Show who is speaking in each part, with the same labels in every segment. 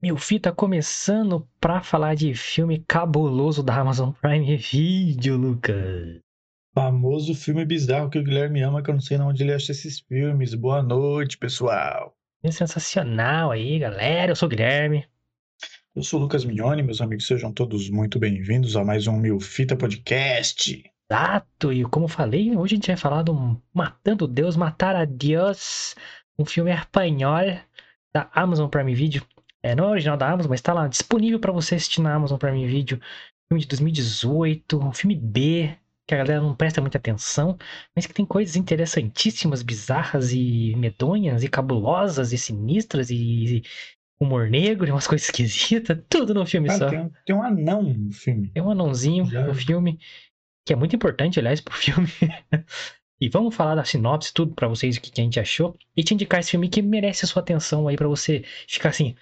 Speaker 1: Meu fita começando pra falar de filme cabuloso da Amazon Prime Video, Lucas.
Speaker 2: Famoso filme bizarro que o Guilherme ama, que eu não sei onde ele acha esses filmes. Boa noite, pessoal.
Speaker 1: Filme sensacional aí, galera. Eu sou o Guilherme.
Speaker 2: Eu sou o Lucas Mignoni, meus amigos, sejam todos muito bem-vindos a mais um Mil Fita Podcast.
Speaker 1: Exato, e como falei, hoje a gente vai falar do Matando Deus, Matar a Deus, um filme espanhol da Amazon Prime Video. É, não é original da Amazon, mas tá lá disponível para você assistir na Amazon Prime Video. Filme de 2018, um filme B, que a galera não presta muita atenção, mas que tem coisas interessantíssimas, bizarras e medonhas e cabulosas e sinistras e humor negro e umas coisas esquisitas, tudo no filme
Speaker 2: Cara,
Speaker 1: só.
Speaker 2: tem, tem um anão no filme.
Speaker 1: Tem um anãozinho
Speaker 2: Já.
Speaker 1: no filme, que é muito importante, aliás, pro filme. e vamos falar da sinopse, tudo pra vocês, o que, que a gente achou. E te indicar esse filme que merece a sua atenção aí pra você ficar assim,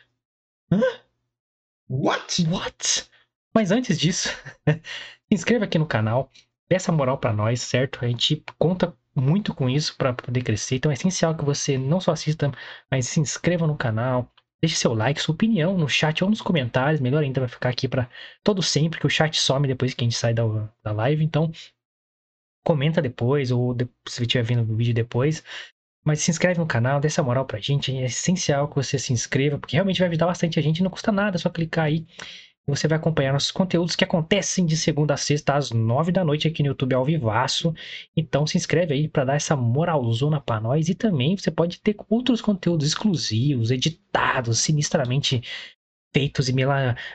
Speaker 2: What?
Speaker 1: what? Mas antes disso, se inscreva aqui no canal, essa moral pra nós, certo? A gente conta muito com isso pra poder crescer. Então é essencial que você não só assista, mas se inscreva no canal. Deixe seu like, sua opinião no chat ou nos comentários. Melhor ainda vai ficar aqui para todo sempre, que o chat some depois que a gente sai da, da live. Então, comenta depois, ou se estiver vendo o vídeo depois. Mas se inscreve no canal, dê essa moral pra gente. É essencial que você se inscreva, porque realmente vai ajudar bastante a gente. Não custa nada, é só clicar aí. E você vai acompanhar nossos conteúdos que acontecem de segunda a sexta às nove da noite aqui no YouTube ao vivaço. Então se inscreve aí para dar essa moralzona pra nós. E também você pode ter outros conteúdos exclusivos, editados, sinistramente feitos e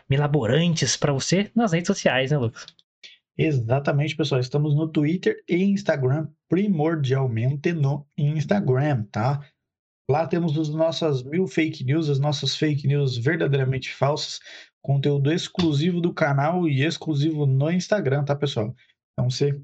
Speaker 1: milaborantes pra você nas redes sociais, né, Lucas?
Speaker 2: Exatamente, pessoal. Estamos no Twitter e Instagram, primordialmente no Instagram, tá? Lá temos as nossas mil fake news, as nossas fake news verdadeiramente falsas, conteúdo exclusivo do canal e exclusivo no Instagram, tá, pessoal? Então você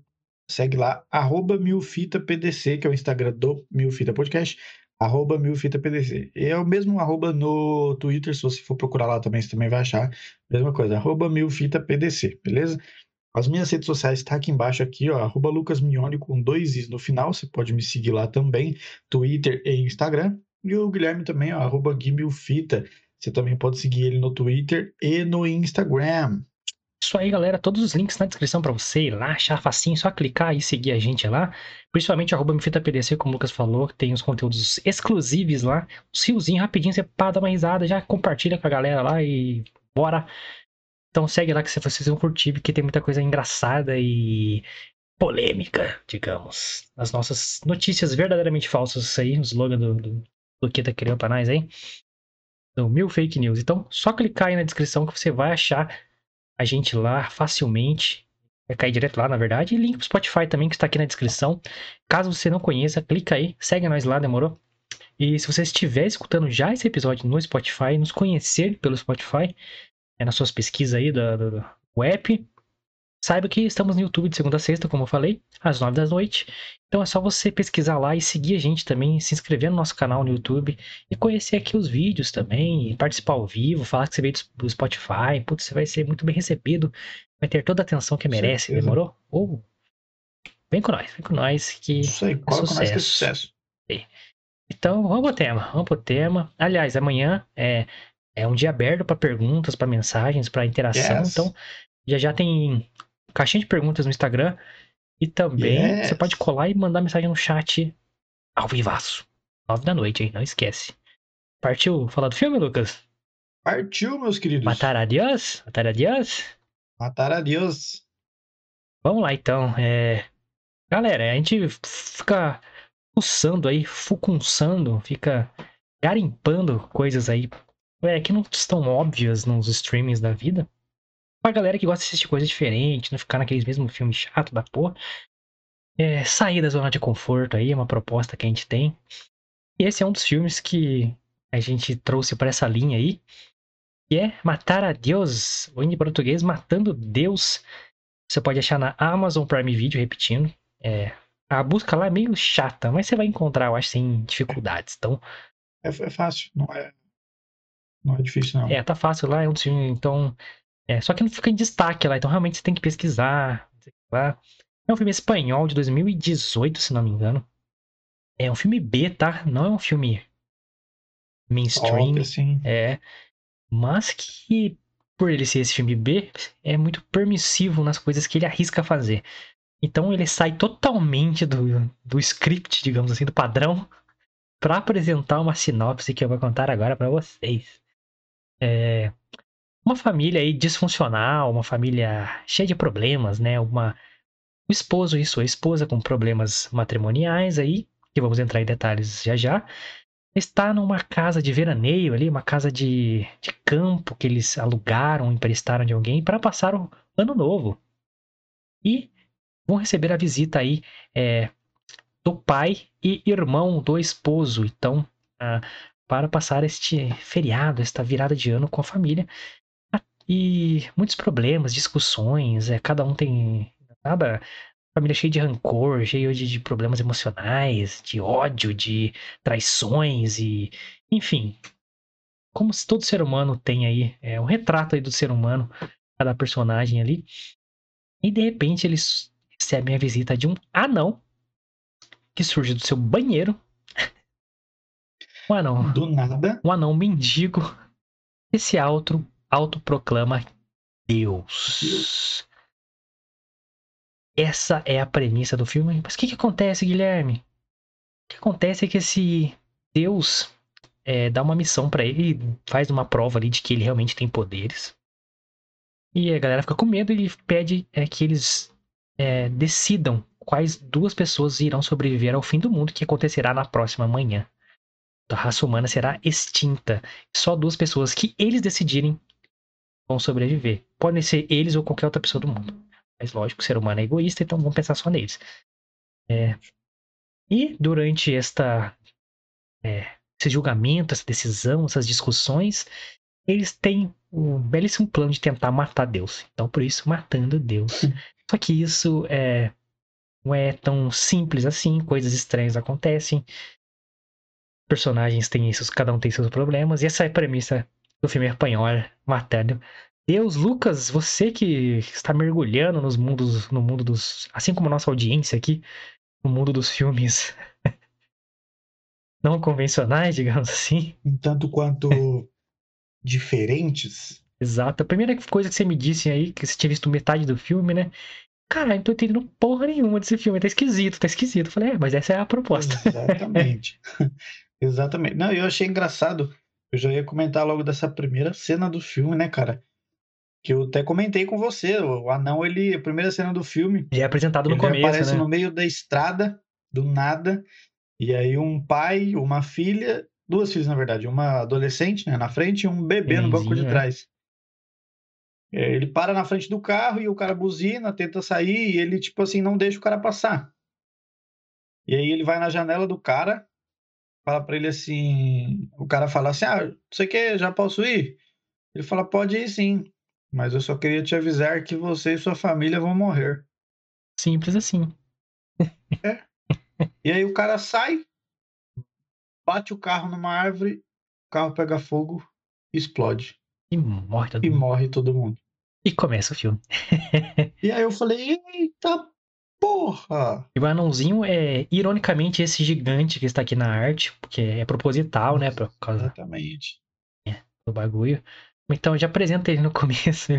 Speaker 2: segue lá, arroba milfitapdc, que é o Instagram do Milfita Podcast, arroba milfitapdc. É o mesmo arroba no Twitter, se você for procurar lá também, você também vai achar. Mesma coisa, arroba milfitapdc, beleza? As minhas redes sociais estão aqui embaixo, aqui, ó, arroba Lucas Mignoni com dois is no final. Você pode me seguir lá também, Twitter e Instagram. E o Guilherme também, ó, arroba Guimilfita. Você também pode seguir ele no Twitter e no Instagram.
Speaker 1: Isso aí, galera. Todos os links na descrição pra você ir lá, achar facinho, só clicar e seguir a gente lá. Principalmente arroba MFitaPDC, como o Lucas falou, tem os conteúdos exclusivos lá. Um riozinho rapidinho, você pá, dá uma risada, já compartilha com a galera lá e bora. Então segue lá que vocês vão curtir, porque tem muita coisa engraçada e polêmica, digamos. As nossas notícias verdadeiramente falsas, isso aí, o slogan do, do Luqueta criou pra nós aí. Do Mil Fake News. Então, só clicar aí na descrição que você vai achar a gente lá facilmente. Vai cair direto lá, na verdade. E link pro Spotify também, que está aqui na descrição. Caso você não conheça, clica aí, segue nós lá, demorou? E se você estiver escutando já esse episódio no Spotify, nos conhecer pelo Spotify, é nas suas pesquisas aí do, do, do app, saiba que estamos no YouTube de segunda a sexta, como eu falei, às nove da noite. Então é só você pesquisar lá e seguir a gente também, se inscrever no nosso canal no YouTube e conhecer aqui os vídeos também, e participar ao vivo, falar que você veio do- Spotify. Putz, você vai ser muito bem recebido, vai ter toda a atenção que merece,
Speaker 2: Certeza.
Speaker 1: demorou? Ou vem com nós, vem com nós que
Speaker 2: Isso aí, com nós que é
Speaker 1: sucesso.
Speaker 2: sucesso.
Speaker 1: então, vamos pro tema, vamos pro tema. Aliás, amanhã é, é um dia aberto para perguntas, para mensagens, para interação.
Speaker 2: Yes.
Speaker 1: Então, já já tem caixinha de perguntas no Instagram. E também
Speaker 2: Yes.
Speaker 1: você pode colar e mandar mensagem no chat ao vivaço. Nove da noite, hein? Não esquece. Partiu falar do filme, Lucas?
Speaker 2: Partiu, meus queridos.
Speaker 1: Matar a Deus? Matar a Deus?
Speaker 2: Matar a Deus.
Speaker 1: Vamos lá, então. É... Galera, a gente fica fuçando aí, fucunçando, fica garimpando coisas aí é, que não estão óbvias nos streamings da vida. Pra galera que gosta de assistir coisa diferente, não ficar naqueles mesmos filmes chato da porra. É, sair da zona de conforto aí é uma proposta que a gente tem. E esse é um dos filmes que a gente trouxe pra essa linha aí. Que é Matar a Deus, ou em português, Matando Deus. Você pode achar na Amazon Prime Video, repetindo. É, a busca lá é meio chata, mas você vai encontrar, eu acho, sem dificuldades. Então,
Speaker 2: É, é fácil, não é, não é difícil, não.
Speaker 1: É, tá fácil lá, é um dos filmes, então. É, só que não fica em destaque lá, então realmente você tem que pesquisar. lá. É um filme espanhol de 2018, se não me engano. É um filme B, tá? Não é um filme mainstream.
Speaker 2: Top, assim.
Speaker 1: É. mas que, por ele ser esse filme B, é muito permissivo nas coisas que ele arrisca fazer. Então ele sai totalmente do, do script, digamos assim, do padrão, para apresentar uma sinopse que eu vou contar agora para vocês. É uma família aí disfuncional, uma família cheia de problemas, né? Uma o esposo e sua esposa com problemas matrimoniais aí, que vamos entrar em detalhes já já, está numa casa de veraneio ali, uma casa de, de campo que eles alugaram, emprestaram de alguém para passar o ano novo. E vão receber a visita aí é, do pai e irmão do esposo. Então, ah, para passar este feriado, esta virada de ano com a família. E muitos problemas, discussões, é, cada um tem nada família cheia de rancor, cheia de, de, problemas emocionais, de ódio, de traições e enfim, como se todo ser humano tem aí é um retrato aí do ser humano, cada personagem ali. E de repente eles recebem a visita de um anão que surge do seu banheiro. Um anão.
Speaker 2: Do nada.
Speaker 1: Um anão mendigo. Esse auto autoproclama Deus. Deus. Essa é a premissa do filme. Mas o que, que acontece, Guilherme? O que acontece é que esse Deus é, dá uma missão para ele, faz uma prova ali de que ele realmente tem poderes. E a galera fica com medo e pede é, que eles é, decidam quais duas pessoas irão sobreviver ao fim do mundo que acontecerá na próxima manhã. A raça humana será extinta. Só duas pessoas que eles decidirem vão sobreviver. Podem ser eles ou qualquer outra pessoa do mundo. Mas lógico, o ser humano é egoísta, então vamos pensar só neles. É... E durante esta, é, esse julgamento, essa decisão, essas discussões, eles têm um belíssimo plano de tentar matar Deus. Então, por isso, matando Deus. Só que isso é, não é tão simples assim, coisas estranhas acontecem. Personagens têm isso, cada um tem seus problemas, e essa é a premissa do filme espanhol, matando Deus, Lucas, você que está mergulhando nos mundos, no mundo dos, assim como nossa audiência aqui, no mundo dos filmes não convencionais, digamos assim.
Speaker 2: Um tanto quanto diferentes.
Speaker 1: Exato. A primeira coisa que você me disse aí, que você tinha visto metade do filme, né? Cara, não tô entendendo porra nenhuma desse filme, tá esquisito, tá esquisito. Eu falei, é, mas essa é a proposta.
Speaker 2: Exatamente. Exatamente. Não, eu achei engraçado. Eu já ia comentar logo dessa primeira cena do filme, né, cara? que eu até comentei com você, o anão, ele, a primeira cena do filme.
Speaker 1: E é apresentado no ele começo,
Speaker 2: aparece
Speaker 1: né?
Speaker 2: no meio da estrada, do nada, e aí um pai, uma filha, duas filhas na verdade, uma adolescente, né, na frente e um bebê no banco de é. trás. É, ele para na frente do carro e o cara buzina, tenta sair e ele, tipo assim, não deixa o cara passar. E aí ele vai na janela do cara, fala para ele assim, o cara fala assim, ah, você quer, já posso ir? Ele fala, pode ir sim. Mas eu só queria te avisar que você e sua família vão morrer.
Speaker 1: Simples assim.
Speaker 2: É. E aí o cara sai, bate o carro numa árvore, o carro pega fogo, explode.
Speaker 1: E morre todo
Speaker 2: e
Speaker 1: mundo.
Speaker 2: morre todo mundo.
Speaker 1: E começa o filme.
Speaker 2: e aí eu falei, eita porra!
Speaker 1: E o anãozinho é, ironicamente, esse gigante que está aqui na arte, porque é proposital, né? Por causa
Speaker 2: Exatamente.
Speaker 1: É, do bagulho. Então já apresenta ele no começo.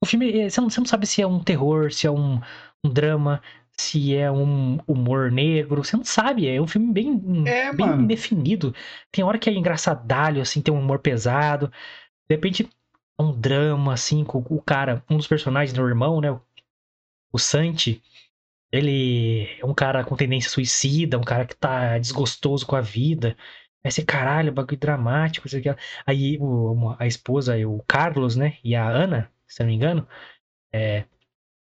Speaker 1: O filme, é, você não, você não sabe se é um terror, se é um, um, drama, se é um humor negro. Você não sabe, é um filme bem, é, bem definido. Tem hora que é engraçadalho, assim, tem um humor pesado. De repente, é um drama, assim, com o cara, um dos personagens, o irmão, né? O Santi. Ele é um cara com tendência suicida, um cara que tá desgostoso com a vida. Aí você, caralho, bagulho dramático, isso aqui. Aí o, a esposa, o Carlos, né? E a Ana, se não me engano, é,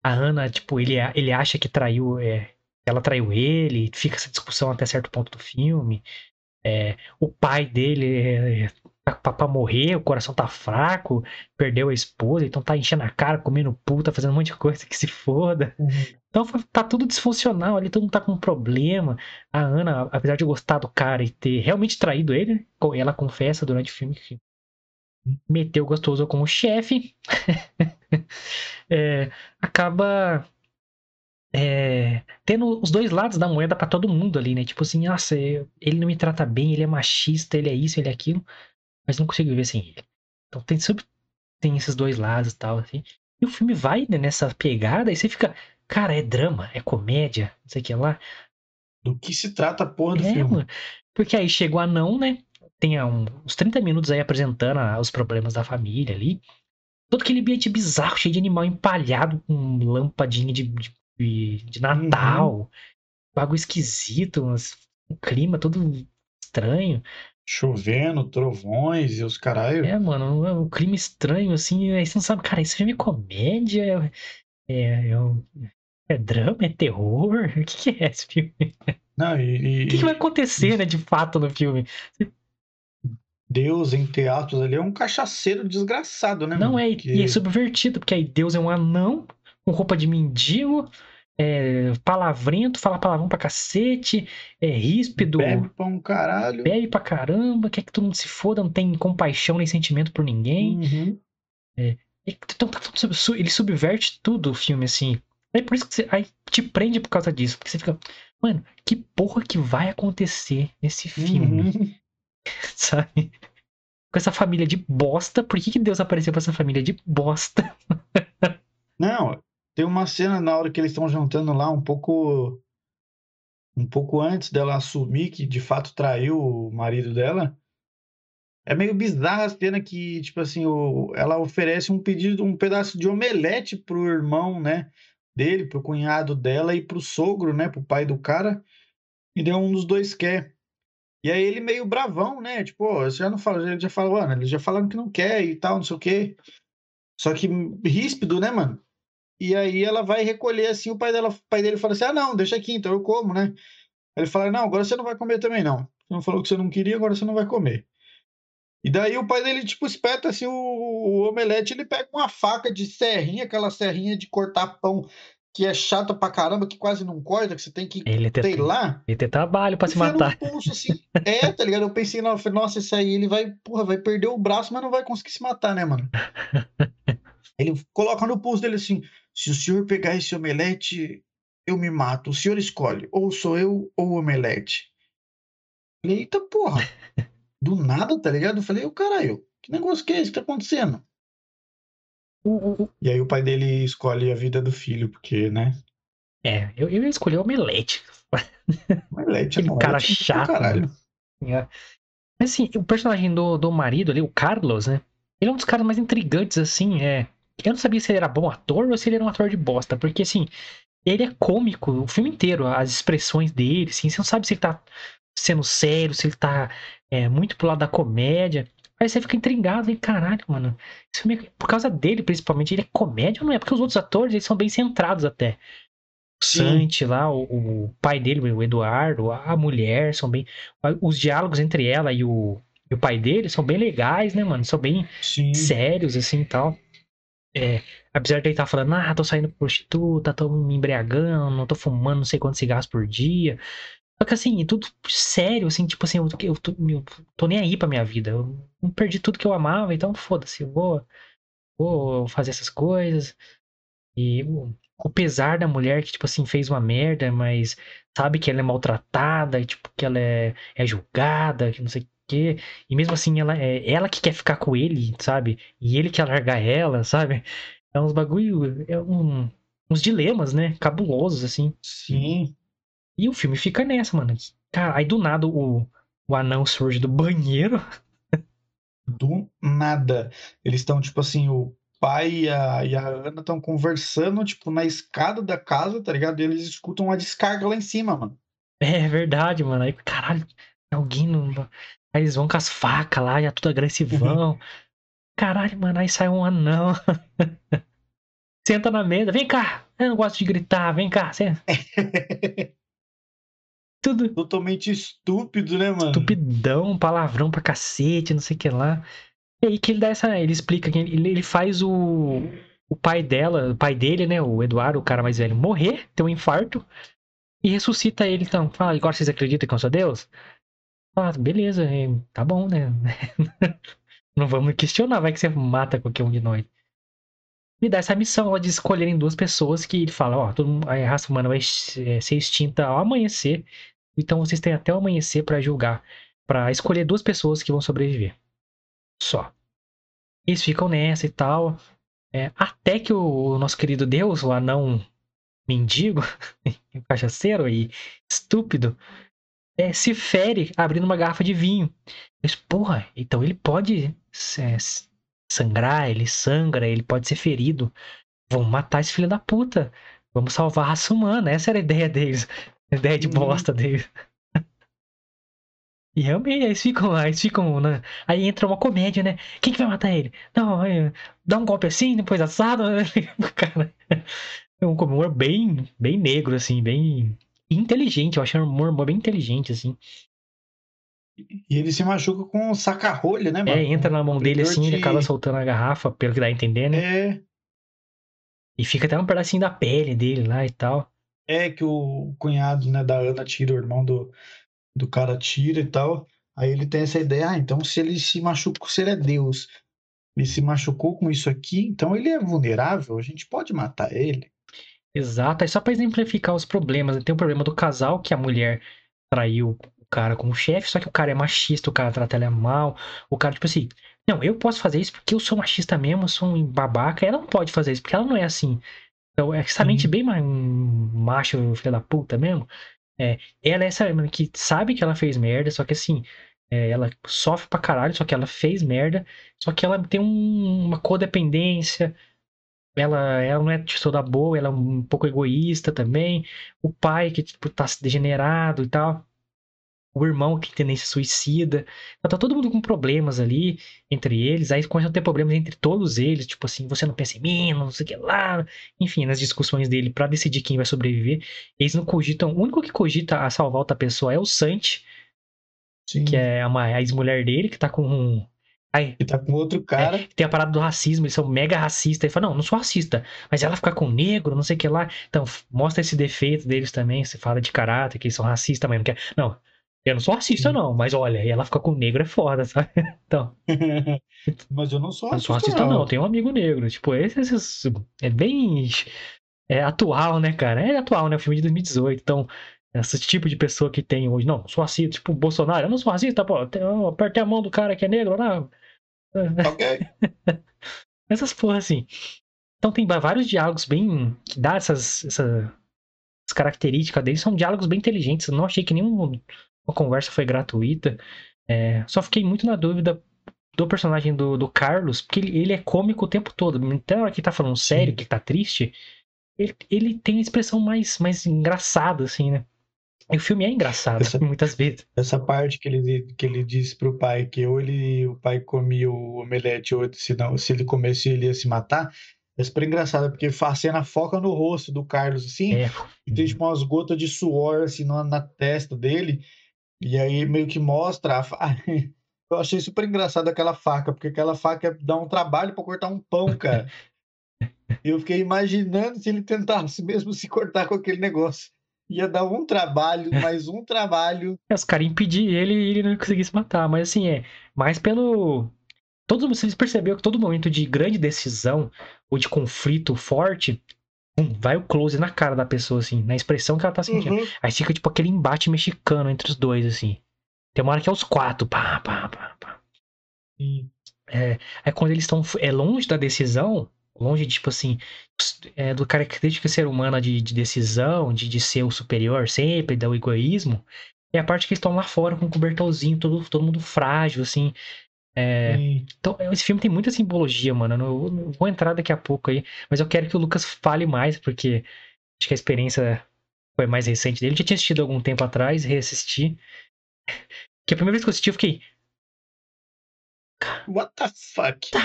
Speaker 1: a Ana, tipo, ele, ele acha que traiu. É, ela traiu ele, fica essa discussão até certo ponto do filme. É, o pai dele é, tá pra morrer, o coração tá fraco, perdeu a esposa, então tá enchendo a cara, comendo puta, fazendo um monte de coisa que se foda. Uhum. Então tá tudo disfuncional ali, todo mundo tá com um problema. A Ana, apesar de gostar do cara e ter realmente traído ele, ela confessa durante o filme que meteu gostoso com o chefe, é, acaba é, tendo os dois lados da moeda para todo mundo ali, né? Tipo assim, nossa, ele não me trata bem, ele é machista, ele é isso, ele é aquilo, mas não consigo viver sem ele. Então tem, sempre tem esses dois lados e tal, assim. E o filme vai né, nessa pegada e você fica, cara, é drama, é comédia, não sei o que lá.
Speaker 2: Do que se trata a porra do
Speaker 1: É,
Speaker 2: filme?
Speaker 1: mano. Porque aí chega o anão, né? Tem um- uns 30 minutos aí apresentando ah, os problemas da família ali. Todo aquele ambiente bizarro, cheio de animal empalhado com lampadinha de, de, de- de Natal. Bagulho esquisito, um clima todo estranho.
Speaker 2: Chovendo, trovões e os caralho.
Speaker 1: É, mano, um, um clima estranho, assim. Aí você não sabe, cara, esse filme é comédia? É, é, é, um- é drama? É terror? O que, que é esse filme?
Speaker 2: Não, e,
Speaker 1: O que, que vai acontecer, né, de fato, no filme?
Speaker 2: Deus, entre aspas, ali é um cachaceiro desgraçado, né?
Speaker 1: Não
Speaker 2: mano?
Speaker 1: é, e-
Speaker 2: Que
Speaker 1: e é subvertido, porque aí Deus é um anão com roupa de mendigo, é palavrento, fala palavrão pra cacete, é ríspido,
Speaker 2: Bebe
Speaker 1: bebe,
Speaker 2: pra um caralho.
Speaker 1: pra caramba, quer que todo mundo se foda, não tem compaixão nem sentimento por ninguém.
Speaker 2: Uhum.
Speaker 1: Então, tá ele subverte tudo o filme, assim. É por isso que você aí te prende por causa disso. Porque você fica, mano, que porra que vai acontecer nesse filme,
Speaker 2: Uhum.
Speaker 1: sabe? Com essa família de bosta, por que, que Deus apareceu pra essa família de bosta?
Speaker 2: Não, tem uma cena na hora que eles estão jantando lá, um pouco. Um pouco antes dela assumir que de fato traiu o marido dela. É meio bizarra a cena que, tipo assim, o, ela oferece um pedido, um pedaço de omelete pro irmão, né? Dele, pro cunhado dela e pro sogro, né? Pro pai do cara. E daí um dos dois quer. E aí ele meio bravão, né? Tipo, você já não fala, ele já falou, mano, eles já falaram que não quer e tal, não sei o quê. Só que ríspido, né, mano? E aí ela vai recolher assim, o pai dela, o pai dele fala assim: "Ah, não, deixa aqui, então eu como, né?" Ele fala: "Não, agora você não vai comer também não. Você não falou que você não queria, agora você não vai comer." E daí o pai dele tipo espeta assim o, o omelete, ele pega uma faca de serrinha, aquela serrinha de cortar pão que é chata pra caramba, que quase não corta, que você tem que,
Speaker 1: Ele tem,
Speaker 2: sei lá,
Speaker 1: ele tem trabalho pra se matar.
Speaker 2: pulso, assim. É, tá ligado? Eu pensei, nossa, esse aí ele vai, porra, vai perder o braço, mas não vai conseguir se matar, né, mano? Ele coloca no pulso dele assim: se o senhor pegar esse omelete, eu me mato. O senhor escolhe, ou sou eu ou o omelete. Falei, eita porra. Do nada, tá ligado? Eu falei, ô caralho, que negócio que é esse que tá acontecendo?
Speaker 1: O- o- o-
Speaker 2: E aí o pai dele escolhe a vida do filho, porque, né?
Speaker 1: É, eu, eu ia escolher o Omelete.
Speaker 2: Omelete,
Speaker 1: Aquele cara
Speaker 2: é
Speaker 1: chato,
Speaker 2: Caralho.
Speaker 1: É. Mas assim, o personagem do, do marido ali, o Carlos, né? Ele é um dos caras mais intrigantes, assim, é. Eu não sabia se ele era bom ator ou se ele era um ator de bosta, porque assim, ele é cômico o filme inteiro, as expressões dele, assim, você não sabe se ele tá sendo sério, se ele tá é, muito pro lado da comédia. Aí você fica intrigado, e caralho, mano. Esse filme, é- por causa dele, principalmente, ele é comédia ou não é? Porque os outros atores, eles são bem centrados até. O. Santi lá, o, o pai dele, o Eduardo, a mulher, são bem. Os diálogos entre ela e o, e o pai dele são bem legais, né, mano? São bem
Speaker 2: Sim.
Speaker 1: sérios, assim e tal. É, apesar de ele estar falando, ah, tô saindo com prostituta, tô me embriagando, tô fumando não sei quantos cigarros por dia. Só que assim, tudo sério, assim, tipo assim, eu, eu, tô, eu tô nem aí pra minha vida. Eu perdi tudo que eu amava, então foda-se, eu vou, vou fazer essas coisas. E o, o pesar da mulher que, tipo assim, fez uma merda, mas sabe que ela é maltratada, e tipo, que ela é, é julgada, que não sei o quê. E mesmo assim, ela é ela que quer ficar com ele, sabe? E ele quer largar ela, sabe? É uns bagulho, é um, uns dilemas, né? Cabulosos, assim.
Speaker 2: Sim.
Speaker 1: E o filme fica nessa, mano. Cara, aí do nada o, o anão surge do banheiro.
Speaker 2: Do nada. Eles estão, tipo assim, o pai e a, e a Ana estão conversando, tipo, na escada da casa, tá ligado? E eles escutam uma descarga lá em cima, mano.
Speaker 1: É verdade, mano. Aí, caralho, alguém não. Aí eles vão com as facas lá, já tudo agressivão. Caralho, mano, aí sai um anão. Senta na mesa, vem cá. Eu não gosto de gritar, vem cá. Senta. Tudo
Speaker 2: Totalmente estúpido, né, mano?
Speaker 1: estupidão, palavrão pra cacete, não sei o que lá. E aí que ele dá essa. Ele explica que ele, ele faz o. O pai dela, o pai dele, né? O Eduardo, o cara mais velho, morrer, ter um infarto. E ressuscita ele, então. Fala, agora vocês acreditam que eu sou Deus? Ah, beleza, é, tá bom, né? Não vamos questionar, vai que você mata qualquer um de nós. Me dá essa missão ó, de escolherem duas pessoas que ele fala, ó, mundo- a raça humana vai ser ser extinta ao amanhecer. Então vocês têm até o amanhecer pra julgar, Pra escolher duas pessoas que vão sobreviver. Só. Eles ficam nessa e tal. É, até que o nosso querido Deus, o anão mendigo, cachaceiro e estúpido, é, se fere abrindo uma garrafa de vinho. Mas, porra, então ele pode é, sangrar, ele sangra, ele pode ser ferido. Vamos matar esse filho da puta. Vamos salvar a raça humana. Essa era a ideia deles. A ideia de uhum. bosta deles. E realmente, eles ficam eles ficam. Né? Aí entra uma comédia, né? Quem que vai matar ele? Não, dá um golpe assim, depois assado. Cara, é um humor bem, bem negro, assim, bem inteligente. Eu achei um humor bem inteligente, assim.
Speaker 2: E ele se machuca com um saca-rolha, né,
Speaker 1: mano? É, entra na mão dele assim, de... ele acaba soltando a garrafa, pelo que dá a entender, né?
Speaker 2: É.
Speaker 1: E fica até um pedacinho da pele dele lá e tal.
Speaker 2: É que o cunhado, né, da Ana tira, o irmão do, do cara tira e tal. Aí ele tem essa ideia, ah, então se ele se machucou, se ele é Deus, ele se machucou com isso aqui, então ele é vulnerável, a gente pode matar ele.
Speaker 1: Exato, é só para exemplificar os problemas. Né? Tem o problema do casal, que a mulher traiu o cara como chefe, só que o cara é machista, o cara trata ela mal, o cara, tipo assim, não, eu posso fazer isso porque eu sou machista mesmo, eu sou um babaca, ela não pode fazer isso, porque ela não é assim. Então, é essa mente bem macho, filha da puta mesmo. É, ela é essa que sabe que ela fez merda, só que assim, é, ela sofre pra caralho, só que ela fez merda, só que ela tem um, uma codependência, ela, ela não é de toda boa, ela é um pouco egoísta também. O pai que tipo, tá degenerado e tal. O irmão que tem tendência suicida. Então tá todo mundo com problemas ali entre eles. Aí começam a ter problemas entre todos eles. Tipo assim, você não pensa em mim, não sei o que lá. Enfim, nas discussões dele para decidir quem vai sobreviver. Eles não cogitam. O único que cogita a salvar outra pessoa é o Santi. Sim. Que é uma ex-mulher dele, que tá com um,
Speaker 2: Aí, e tá com outro cara. É,
Speaker 1: tem a parada do racismo, eles são mega racistas. Ele fala, não, não sou racista. Mas ela fica com negro, não sei o que lá. Então, mostra esse defeito deles também. Você fala de caráter, que eles são racistas, mas não quer. Não, eu não sou racista, hum. não. Mas olha, e ela fica com negro é foda, sabe? Então.
Speaker 2: mas eu não sou racista.
Speaker 1: Não sou racista, não. não. Tenho um amigo negro. Tipo, esse, esse é bem. É atual, né, cara? É atual, né? O filme de 2018. Então, esse tipo de pessoa que tem hoje. Não, sou racista. Tipo, Bolsonaro. Eu não sou racista, pô. Eu apertei a mão do cara que é negro lá.
Speaker 2: Ok.
Speaker 1: Essas porra assim. Então tem vários diálogos bem. que dá essas, essas características deles. São diálogos bem inteligentes. Eu não achei que nenhuma conversa foi gratuita. É, só fiquei muito na dúvida do personagem do, do Carlos, porque ele, ele, é cômico o tempo todo. Então, na hora que tá falando sério, Sim. que tá triste, ele, ele tem a expressão mais, mais engraçada, assim, né? E o filme é engraçado, essa, muitas vezes.
Speaker 2: Essa parte que ele, que ele disse pro pai que ou ele, o pai comia o omelete, ou se, não, se ele comesse ele ia se matar, é super engraçado, porque a cena foca no rosto do Carlos, assim, é. e tem tipo umas gotas de suor, assim, na, na testa dele, e aí meio que mostra a... Eu achei super engraçado aquela faca, porque aquela faca dá um trabalho para cortar um pão, cara. eu fiquei imaginando se ele tentasse mesmo se cortar com aquele negócio. Ia dar um trabalho, mais um trabalho.
Speaker 1: É, os caras impediram ele e ele não conseguisse matar. Mas assim, é mais pelo. Todos vocês perceberam que todo momento de grande decisão ou de conflito forte, vai o close na cara da pessoa, assim, na expressão que ela tá sentindo. Uhum. Aí fica tipo aquele embate mexicano entre os dois, assim. Tem uma hora que é os quatro, pá, pá, pá, pá. É, é quando eles estão é longe da decisão, longe, tipo assim, é, do característica ser humana de, de decisão, de, de ser o superior sempre, do egoísmo, é a parte que estão lá fora com o cobertorzinho, todo, todo mundo frágil, assim. É, então, esse filme tem muita simbologia, mano. Eu, eu vou entrar daqui a pouco aí, mas eu quero que o Lucas fale mais, porque acho que a experiência foi mais recente dele. Eu já tinha assistido algum tempo atrás, reassisti. Que a primeira vez que eu assisti, eu fiquei.
Speaker 2: What the fuck?
Speaker 1: The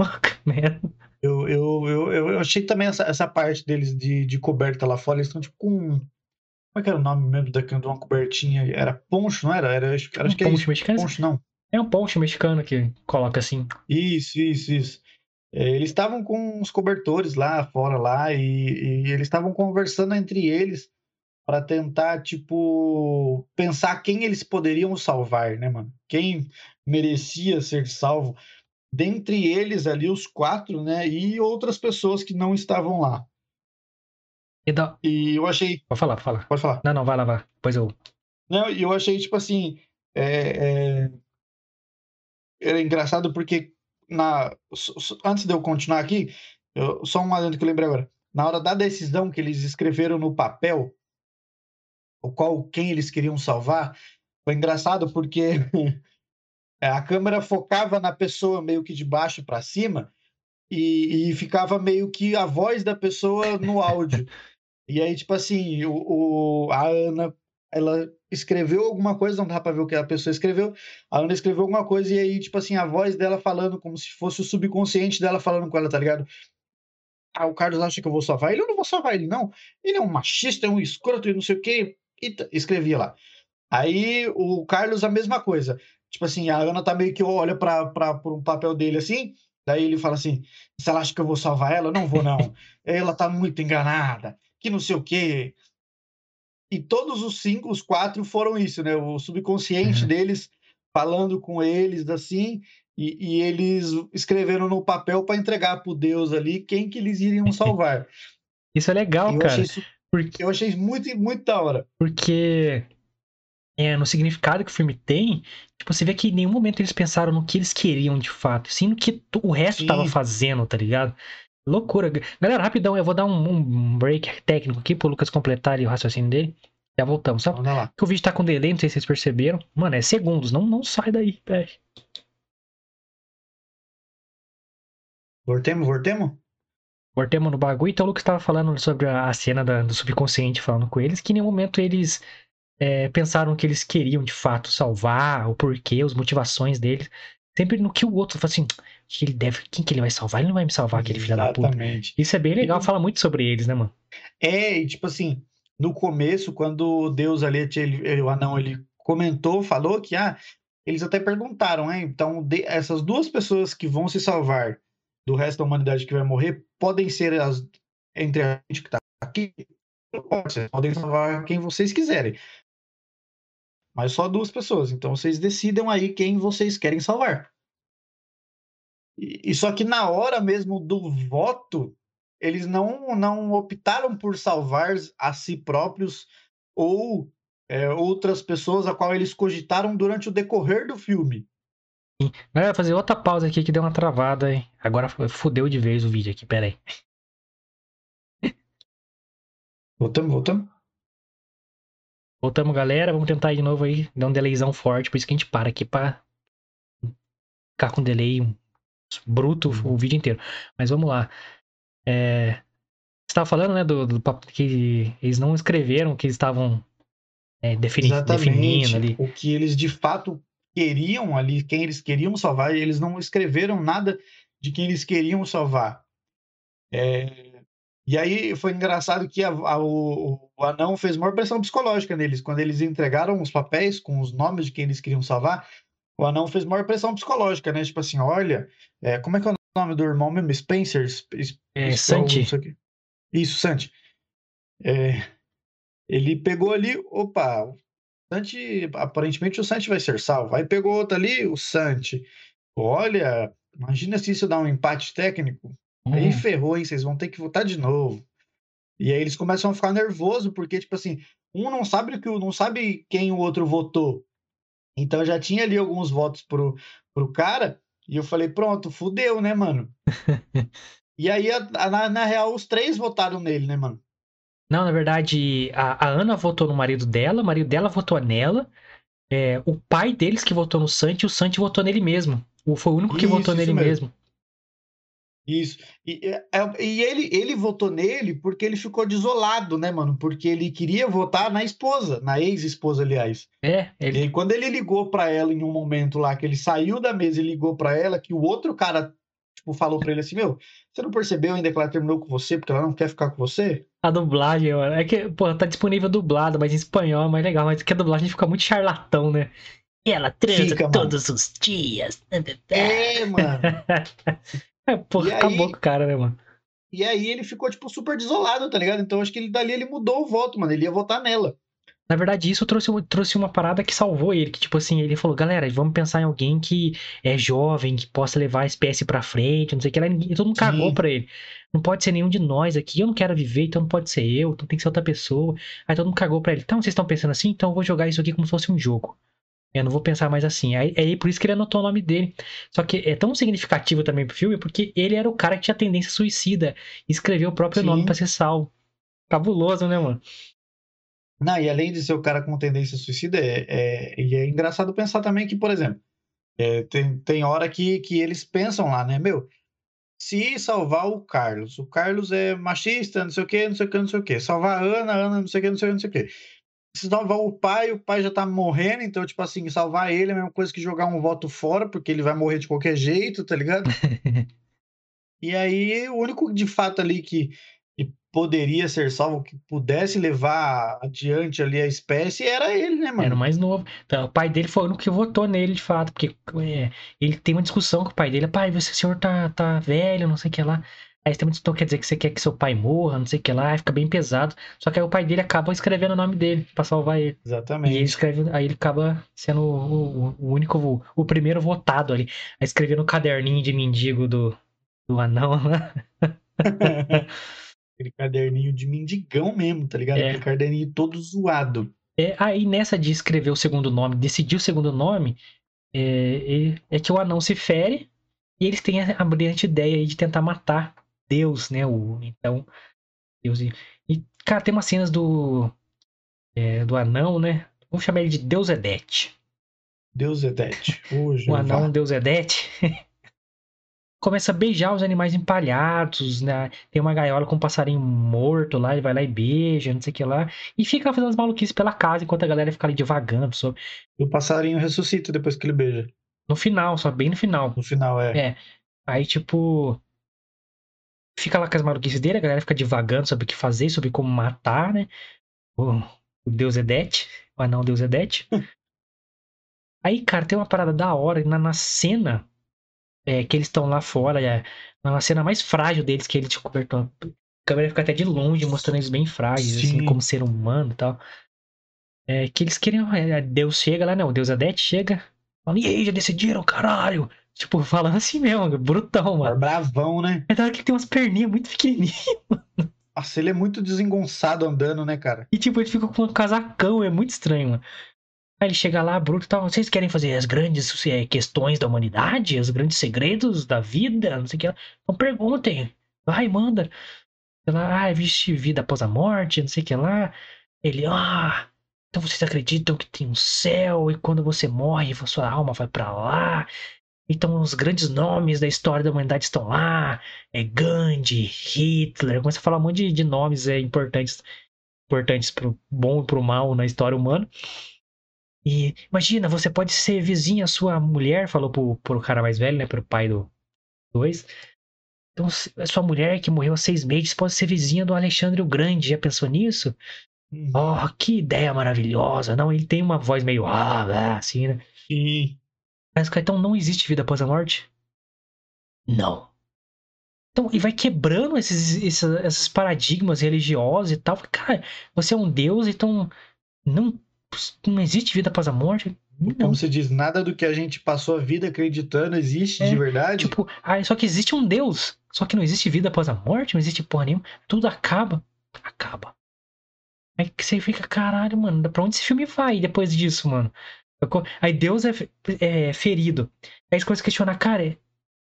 Speaker 1: fuck, man.
Speaker 2: Eu, eu, eu, eu achei também essa, essa parte deles de, de coberta lá fora, eles estão tipo com. Como é que era o nome mesmo daquela de uma cobertinha? Era poncho, não era? Era, acho, acho
Speaker 1: que é poncho mexicano?
Speaker 2: Poncho, não.
Speaker 1: É um poncho mexicano que coloca assim.
Speaker 2: Isso, isso, isso. É, eles estavam com os cobertores lá fora lá e, e eles estavam conversando entre eles para tentar tipo pensar quem eles poderiam salvar, né, mano? Quem merecia ser salvo dentre eles ali os quatro, né, e outras pessoas que não estavam lá.
Speaker 1: E, da...
Speaker 2: e eu achei.
Speaker 1: Pode falar, pode falar.
Speaker 2: Pode falar.
Speaker 1: Não, não, vai lá, vai. Depois eu.
Speaker 2: Não, eu achei, tipo assim. É, é... Era engraçado porque na, antes de eu continuar aqui, eu, só um adendo que eu lembrei agora. Na hora da decisão que eles escreveram no papel, o qual quem eles queriam salvar, foi engraçado porque a câmera focava na pessoa meio que de baixo para cima e, e, ficava meio que a voz da pessoa no áudio. e aí, tipo assim, o, o, a Ana, ela escreveu alguma coisa, não dá pra ver o que a pessoa escreveu. A Ana escreveu alguma coisa e aí, tipo assim, a voz dela falando como se fosse o subconsciente dela falando com ela, tá ligado? Ah, o Carlos acha que eu vou salvar ele, eu não vou salvar ele, não. Ele é um machista, é um escroto e não sei o quê. E escrevia lá. Aí o Carlos, a mesma coisa. Tipo assim, a Ana tá meio que olha para um papel dele assim, daí ele fala assim: se ela acha que eu vou salvar ela, eu não vou, não. ela tá muito enganada, que não sei o quê. E todos os cinco, os quatro foram isso, né? O subconsciente uhum. deles falando com eles assim, e, e eles escreveram no papel para entregar pro Deus ali quem que eles iriam salvar.
Speaker 1: Isso é legal,
Speaker 2: eu
Speaker 1: cara.
Speaker 2: Achei isso, porque... Eu achei muito, muito da hora.
Speaker 1: Porque é, no significado que o filme tem, tipo, você vê que em nenhum momento eles pensaram no que eles queriam de fato, sim no que o resto Sim. tava fazendo, tá ligado? Loucura. Galera, rapidão, eu vou dar um, um break técnico aqui pro Lucas completar o raciocínio dele. Já voltamos, sabe?
Speaker 2: Vamos lá.
Speaker 1: Porque o vídeo tá com delay, não sei se vocês perceberam. Mano, é segundos, não, não sai daí, peraí.
Speaker 2: Voltemos, voltemos?
Speaker 1: Voltemos no bagulho. Então o Lucas tava falando sobre a, cena da, do subconsciente falando com eles, que em nenhum momento eles é, pensaram que eles queriam de fato salvar, o porquê, as motivações deles. Sempre no que o outro fala assim, que ele deve, quem que ele vai salvar? Ele não vai me salvar, aquele filho da puta. Isso é bem legal, fala muito sobre eles, né, mano?
Speaker 2: É, e tipo assim, no começo, quando Deus ali, ele, o anão, ele comentou, falou que, ah, eles até perguntaram, hein? Então, de, essas duas pessoas que vão se salvar do resto da humanidade que vai morrer, podem ser as, entre a gente que tá aqui, vocês podem salvar quem vocês quiserem. Mas só duas pessoas. Então vocês decidam aí quem vocês querem salvar. E, e só que na hora mesmo do voto, eles não, não optaram por salvar a si próprios ou é, outras pessoas a qual eles cogitaram durante o decorrer do filme.
Speaker 1: Galera, fazer outra pausa aqui que deu uma travada, hein? Agora fudeu de vez o vídeo aqui, pera aí.
Speaker 2: Voltamos, voltamos?
Speaker 1: Voltamos, galera. Vamos tentar de novo aí. Dar um delayzão forte. Por isso que a gente para aqui pra ficar com delay bruto o vídeo inteiro. Mas vamos lá. É... Você estava falando, né, do, do, que eles não escreveram que eles estavam é, defini definindo ali.
Speaker 2: O que eles de fato queriam ali, quem eles queriam salvar, e eles não escreveram nada de quem eles queriam salvar. É, e aí foi engraçado que a, a, o, o, anão fez maior pressão psicológica neles. Quando eles entregaram os papéis com os nomes de quem eles queriam salvar, o anão fez maior pressão psicológica, né? Tipo assim, olha, é, como é que é o nome do irmão mesmo? Spencer?
Speaker 1: É, Santi.
Speaker 2: Isso, Santi. É, ele pegou ali, opa, o Santi, aparentemente o Santi vai ser salvo. Aí pegou outro ali, o Santi. Olha, imagina se isso dá um empate técnico. Aí hum. ferrou, hein? Vocês vão ter que votar de novo. E aí eles começam a ficar nervosos, porque, tipo assim, um não sabe que não sabe quem o outro votou. Então já tinha ali alguns votos pro, pro cara, e eu falei, pronto, fudeu, né, mano? e aí, a, a, na, na, real, os três votaram nele, né, mano?
Speaker 1: Não, na verdade, a, a Ana votou no marido dela, o marido dela votou nela. É, o pai deles que votou no Santi, o Santi votou nele mesmo. O, foi o único que isso, votou nele mesmo. mesmo.
Speaker 2: Isso. E, é, é, e, ele, ele votou nele porque ele ficou desolado, né, mano? Porque ele queria votar na esposa, na ex-esposa, aliás.
Speaker 1: É. Ele...
Speaker 2: E quando ele ligou para ela em um momento lá, que ele saiu da mesa e ligou para ela, que o outro cara, tipo, falou para ele assim: Meu, você não percebeu ainda que ela terminou com você porque ela não quer ficar com você?
Speaker 1: A dublagem, mano. É que, pô, tá disponível dublado, mas em espanhol é mais legal. Mas que a dublagem fica muito charlatão, né? E ela transa fica, todos mano. os dias.
Speaker 2: É, mano.
Speaker 1: É, porra, e acabou aí, com o cara, né, mano?
Speaker 2: E aí ele ficou, tipo, super desolado, tá ligado? Então acho que ele dali ele mudou o voto, mano. Ele ia votar nela.
Speaker 1: Na verdade, isso trouxe, trouxe uma parada que salvou ele. Que, tipo assim, ele falou, galera, vamos pensar em alguém que é jovem, que possa levar a espécie pra frente, não sei o que lá. E todo mundo Sim. cagou pra ele. Não pode ser nenhum de nós aqui. Eu não quero viver, então não pode ser eu. Então tem que ser outra pessoa. Aí todo mundo cagou pra ele. Então, vocês estão pensando assim? Então eu vou jogar isso aqui como se fosse um jogo. Eu não vou pensar mais assim. Aí, aí por isso que ele anotou o nome dele. Só que é tão significativo também pro filme, porque ele era o cara que tinha tendência suicida. E escreveu o próprio
Speaker 2: Sim.
Speaker 1: nome pra ser salvo. Cabuloso, né, mano?
Speaker 2: Não, e além de ser o cara com tendência suicida, é, é, e é engraçado pensar também que, por exemplo, é, tem, tem hora que, que eles pensam lá, né, meu, se salvar o Carlos, o Carlos é machista, não sei o que, não sei o que, não sei o que, salvar a Ana, a Ana não sei o que, não sei o que, não sei o que. Salvar o pai, o pai já tá morrendo, então, tipo assim, salvar ele é a mesma coisa que jogar um voto fora, porque ele vai morrer de qualquer jeito, tá ligado? E aí, o único de fato ali que, que poderia ser salvo, que pudesse levar adiante ali a espécie, era ele, né,
Speaker 1: Era o
Speaker 2: mano?
Speaker 1: mais novo. Então, o pai dele foi o único que votou nele, de fato. Porque é, ele tem uma discussão com o pai dele. Pai, você, senhor tá, tá velho, não sei o que lá. Aí tem uma discussão, quer dizer que você quer que seu pai morra, não sei o que lá. Fica bem pesado. Só que aí o pai dele acaba escrevendo o nome dele pra salvar ele. E ele
Speaker 2: Exatamente.
Speaker 1: escreve, aí ele acaba sendo o, o- o único, o, o primeiro votado ali. Aí escreveu no caderninho de mendigo do, do anão lá.
Speaker 2: Aquele caderninho de mendigão mesmo, tá ligado?
Speaker 1: É.
Speaker 2: Aquele caderninho todo zoado.
Speaker 1: É, aí nessa de escrever o segundo nome, decidir o segundo nome, é, é- é que o anão se fere e eles têm a, a brilhante ideia aí de tentar matar Deus, né? O, então, Deus. E, e, cara, tem umas cenas do, é, do anão, né? Vamos chamar ele de Deus Edete.
Speaker 2: Deus Edete. Hoje.
Speaker 1: O anão Deus Edete começa a beijar os animais empalhados, né? Tem uma gaiola com um passarinho morto lá, ele vai lá e beija, não sei o que lá. E fica fazendo as maluquices pela casa enquanto a galera fica ali divagando sobre.
Speaker 2: E o passarinho ressuscita depois que ele beija.
Speaker 1: No final, só bem no final.
Speaker 2: No final, é.
Speaker 1: É. Aí, tipo. Fica lá com as maluquices dele, a galera fica divagando sobre o que fazer, sobre como matar, né? O, o Deus Edete, o anão Deus Edete. Aí, cara, tem uma parada da hora na, na cena é, que eles estão lá fora, é, na cena mais frágil deles, que ele tinha coberto. A câmera fica até de longe, mostrando eles bem frágeis, assim,
Speaker 2: Sim.
Speaker 1: como ser humano e tal. É, que eles queriam. é, Deus chega lá, não, o Deus Adete chega, falando, e aí, já decidiram, caralho? Tipo, falando assim mesmo, brutão, mano.
Speaker 2: Ar bravão, né?
Speaker 1: É da hora que ele tem umas perninhas muito pequenininhas.
Speaker 2: Nossa, ele é muito desengonçado andando, né, cara?
Speaker 1: E tipo, ele fica com um casacão, é muito estranho, mano. Aí ele chega lá, bruto e tal. Vocês querem fazer as grandes eh, questões da humanidade? Os grandes segredos da vida? Não sei o que lá. Então perguntem. Vai, manda. Ela, ah, existe vida após a morte, não sei o que lá. Ele, ah, então vocês acreditam que tem um céu e quando você morre, sua alma vai pra lá? Então os grandes nomes da história da humanidade estão lá. É Gandhi, Hitler. Começa a falar um monte de, de nomes é, importantes importantes pro bom e pro mal na história humana. E imagina, você pode ser vizinha sua mulher, falou pro, pro cara mais velho, né? Pro pai do dois. Então, a sua mulher que morreu há seis meses pode ser vizinha do Alexandre o Grande. Já pensou nisso?
Speaker 2: Uhum.
Speaker 1: Oh, que ideia maravilhosa. Não, ele tem uma voz meio ah, ah, assim, né?
Speaker 2: Sim.
Speaker 1: Mas, cara, então não existe vida após a morte? Não. Então, e vai quebrando esses, esses, esses paradigmas religiosos e tal. Cara, você é um deus, então não, não existe vida após a morte? Não.
Speaker 2: Como se diz, nada do que a gente passou a vida acreditando existe
Speaker 1: É,
Speaker 2: de verdade.
Speaker 1: Tipo, ah, só que existe um Deus. Só que não existe vida após a morte, não existe porra nenhuma. Tudo acaba. Acaba. Aí que você fica, caralho, mano, pra onde esse filme vai depois disso, mano? Aí Deus é, é ferido. Aí as coisas questionar, cara, é-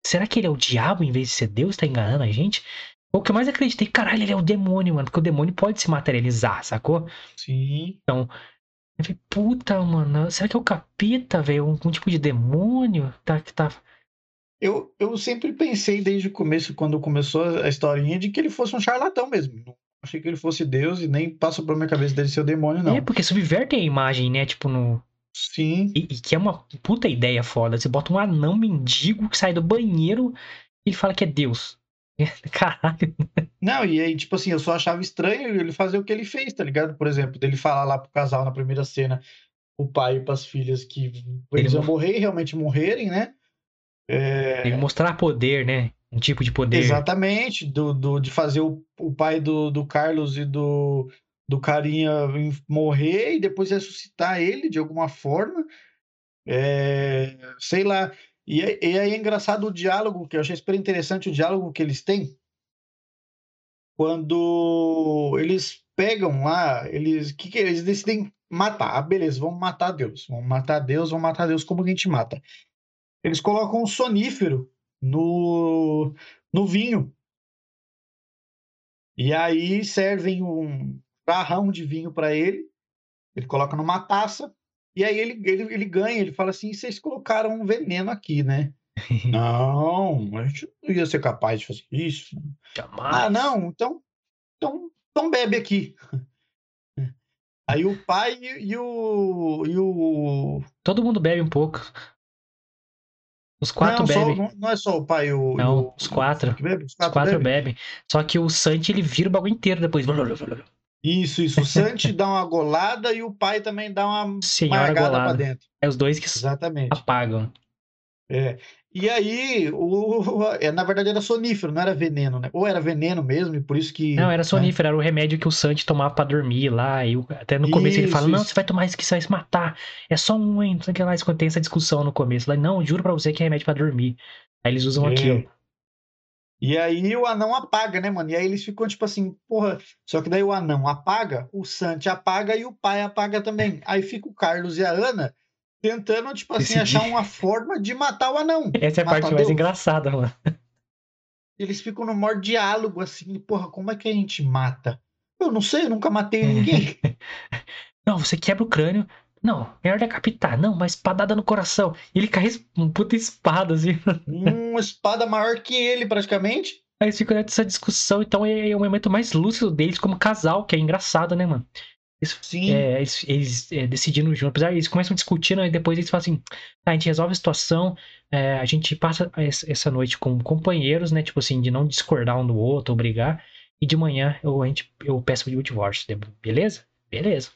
Speaker 1: será que ele é o diabo em vez de ser Deus? Tá enganando a gente? O que eu mais acreditei, caralho, ele é o demônio, mano, porque o demônio pode se materializar, sacou?
Speaker 2: Sim.
Speaker 1: Eu falei, puta, mano, será que é o capeta, velho? Um, um tipo de demônio? Tá, que tá
Speaker 2: Eu, eu sempre pensei desde o começo, quando começou a historinha, de que ele fosse um charlatão mesmo. Não achei que ele fosse Deus e nem passou pela minha cabeça dele ser o demônio, não.
Speaker 1: É, porque subverte a imagem, né? Tipo, no.
Speaker 2: Sim.
Speaker 1: E, e que é uma puta ideia foda. Você bota um anão mendigo que sai do banheiro e ele fala que é Deus. Caralho.
Speaker 2: Não, e aí, tipo assim, eu só achava estranho ele fazer o que ele fez, tá ligado? Por exemplo, dele falar lá pro casal na primeira cena, o pai e pras filhas, que eles
Speaker 1: Ele
Speaker 2: iam
Speaker 1: mo-
Speaker 2: morrer e realmente morrerem, né? É,
Speaker 1: Ele mostrar poder, né? Um tipo de poder.
Speaker 2: Exatamente, do, do, de fazer o, o pai do, do Carlos e do, do carinha morrer e depois ressuscitar ele de alguma forma. É, sei lá. E, e aí é engraçado o diálogo, que eu achei super interessante o diálogo que eles têm. Quando eles pegam lá, eles, que que eles decidem matar. Ah, beleza, vamos matar Deus. Vamos matar Deus, vamos matar Deus. Como que a gente mata? Eles colocam um sonífero no, no vinho. E aí servem um jarrão de vinho para ele. Ele coloca numa taça. E aí ele, ele, ele ganha. Ele fala assim: vocês colocaram um veneno aqui, né? não, a gente não ia ser capaz de fazer isso.
Speaker 1: Jamais.
Speaker 2: Ah, não, então, então, então bebe aqui. Aí o pai e o. E o...
Speaker 1: Todo mundo bebe um pouco. Os quatro
Speaker 2: não, só-
Speaker 1: bebem.
Speaker 2: não, não é só o pai e o.
Speaker 1: Não,
Speaker 2: e o-
Speaker 1: os quatro.
Speaker 2: bebe? Os
Speaker 1: Os
Speaker 2: quatro,
Speaker 1: quatro
Speaker 2: bebem?
Speaker 1: bebem. Só que o Santi, ele vira o bagulho inteiro depois.
Speaker 2: Isso, isso. O Santi dá uma golada e o pai também dá uma
Speaker 1: Senhora
Speaker 2: margada pra
Speaker 1: golada.
Speaker 2: dentro.
Speaker 1: É os dois que
Speaker 2: Exatamente.
Speaker 1: apagam.
Speaker 2: É. E aí, o, é, na verdade era sonífero, não era veneno, né? Ou era veneno mesmo, e por isso que.
Speaker 1: Não, era
Speaker 2: né?
Speaker 1: sonífero, era o remédio que o Santi tomava pra dormir lá. E até no começo ele
Speaker 2: Isso,
Speaker 1: fala: Não,
Speaker 2: isso.
Speaker 1: você vai tomar isso que você vai se matar. É só um, hein? Não sei o que lá. Isso Tem essa discussão no começo. Lá, não, juro pra você que é remédio pra dormir. Aí eles usam
Speaker 2: É.
Speaker 1: aquilo.
Speaker 2: E aí o anão apaga, né, mano? E aí eles ficam tipo assim, porra. Só que daí o anão apaga, o Santi apaga e o pai apaga também. Aí fica o Carlos e a Ana tentando, tipo assim, achar uma forma de matar o anão.
Speaker 1: Essa é a parte mais engraçada, mano.
Speaker 2: Eles ficam no maior diálogo, assim, porra, como é que a gente mata? Eu não sei, eu nunca matei ninguém.
Speaker 1: Não, você quebra o crânio. Não, melhor decapitar. Não, uma espadada no coração. E ele cai um puta espada, assim.
Speaker 2: Uma espada maior que ele, praticamente.
Speaker 1: Aí eles ficam nessa discussão. Então é o momento mais lúcido deles como casal, que é engraçado, né, mano? Eles,
Speaker 2: Sim.
Speaker 1: é, eles, eles, é, decidindo junto. Apesar eles começam discutindo e depois eles falam assim: tá, a gente resolve a situação, é, a gente passa es- essa noite com companheiros, né? Tipo assim, de não discordar um do outro ou brigar. E de manhã eu, a gente, eu peço o divórcio. Beleza? Beleza.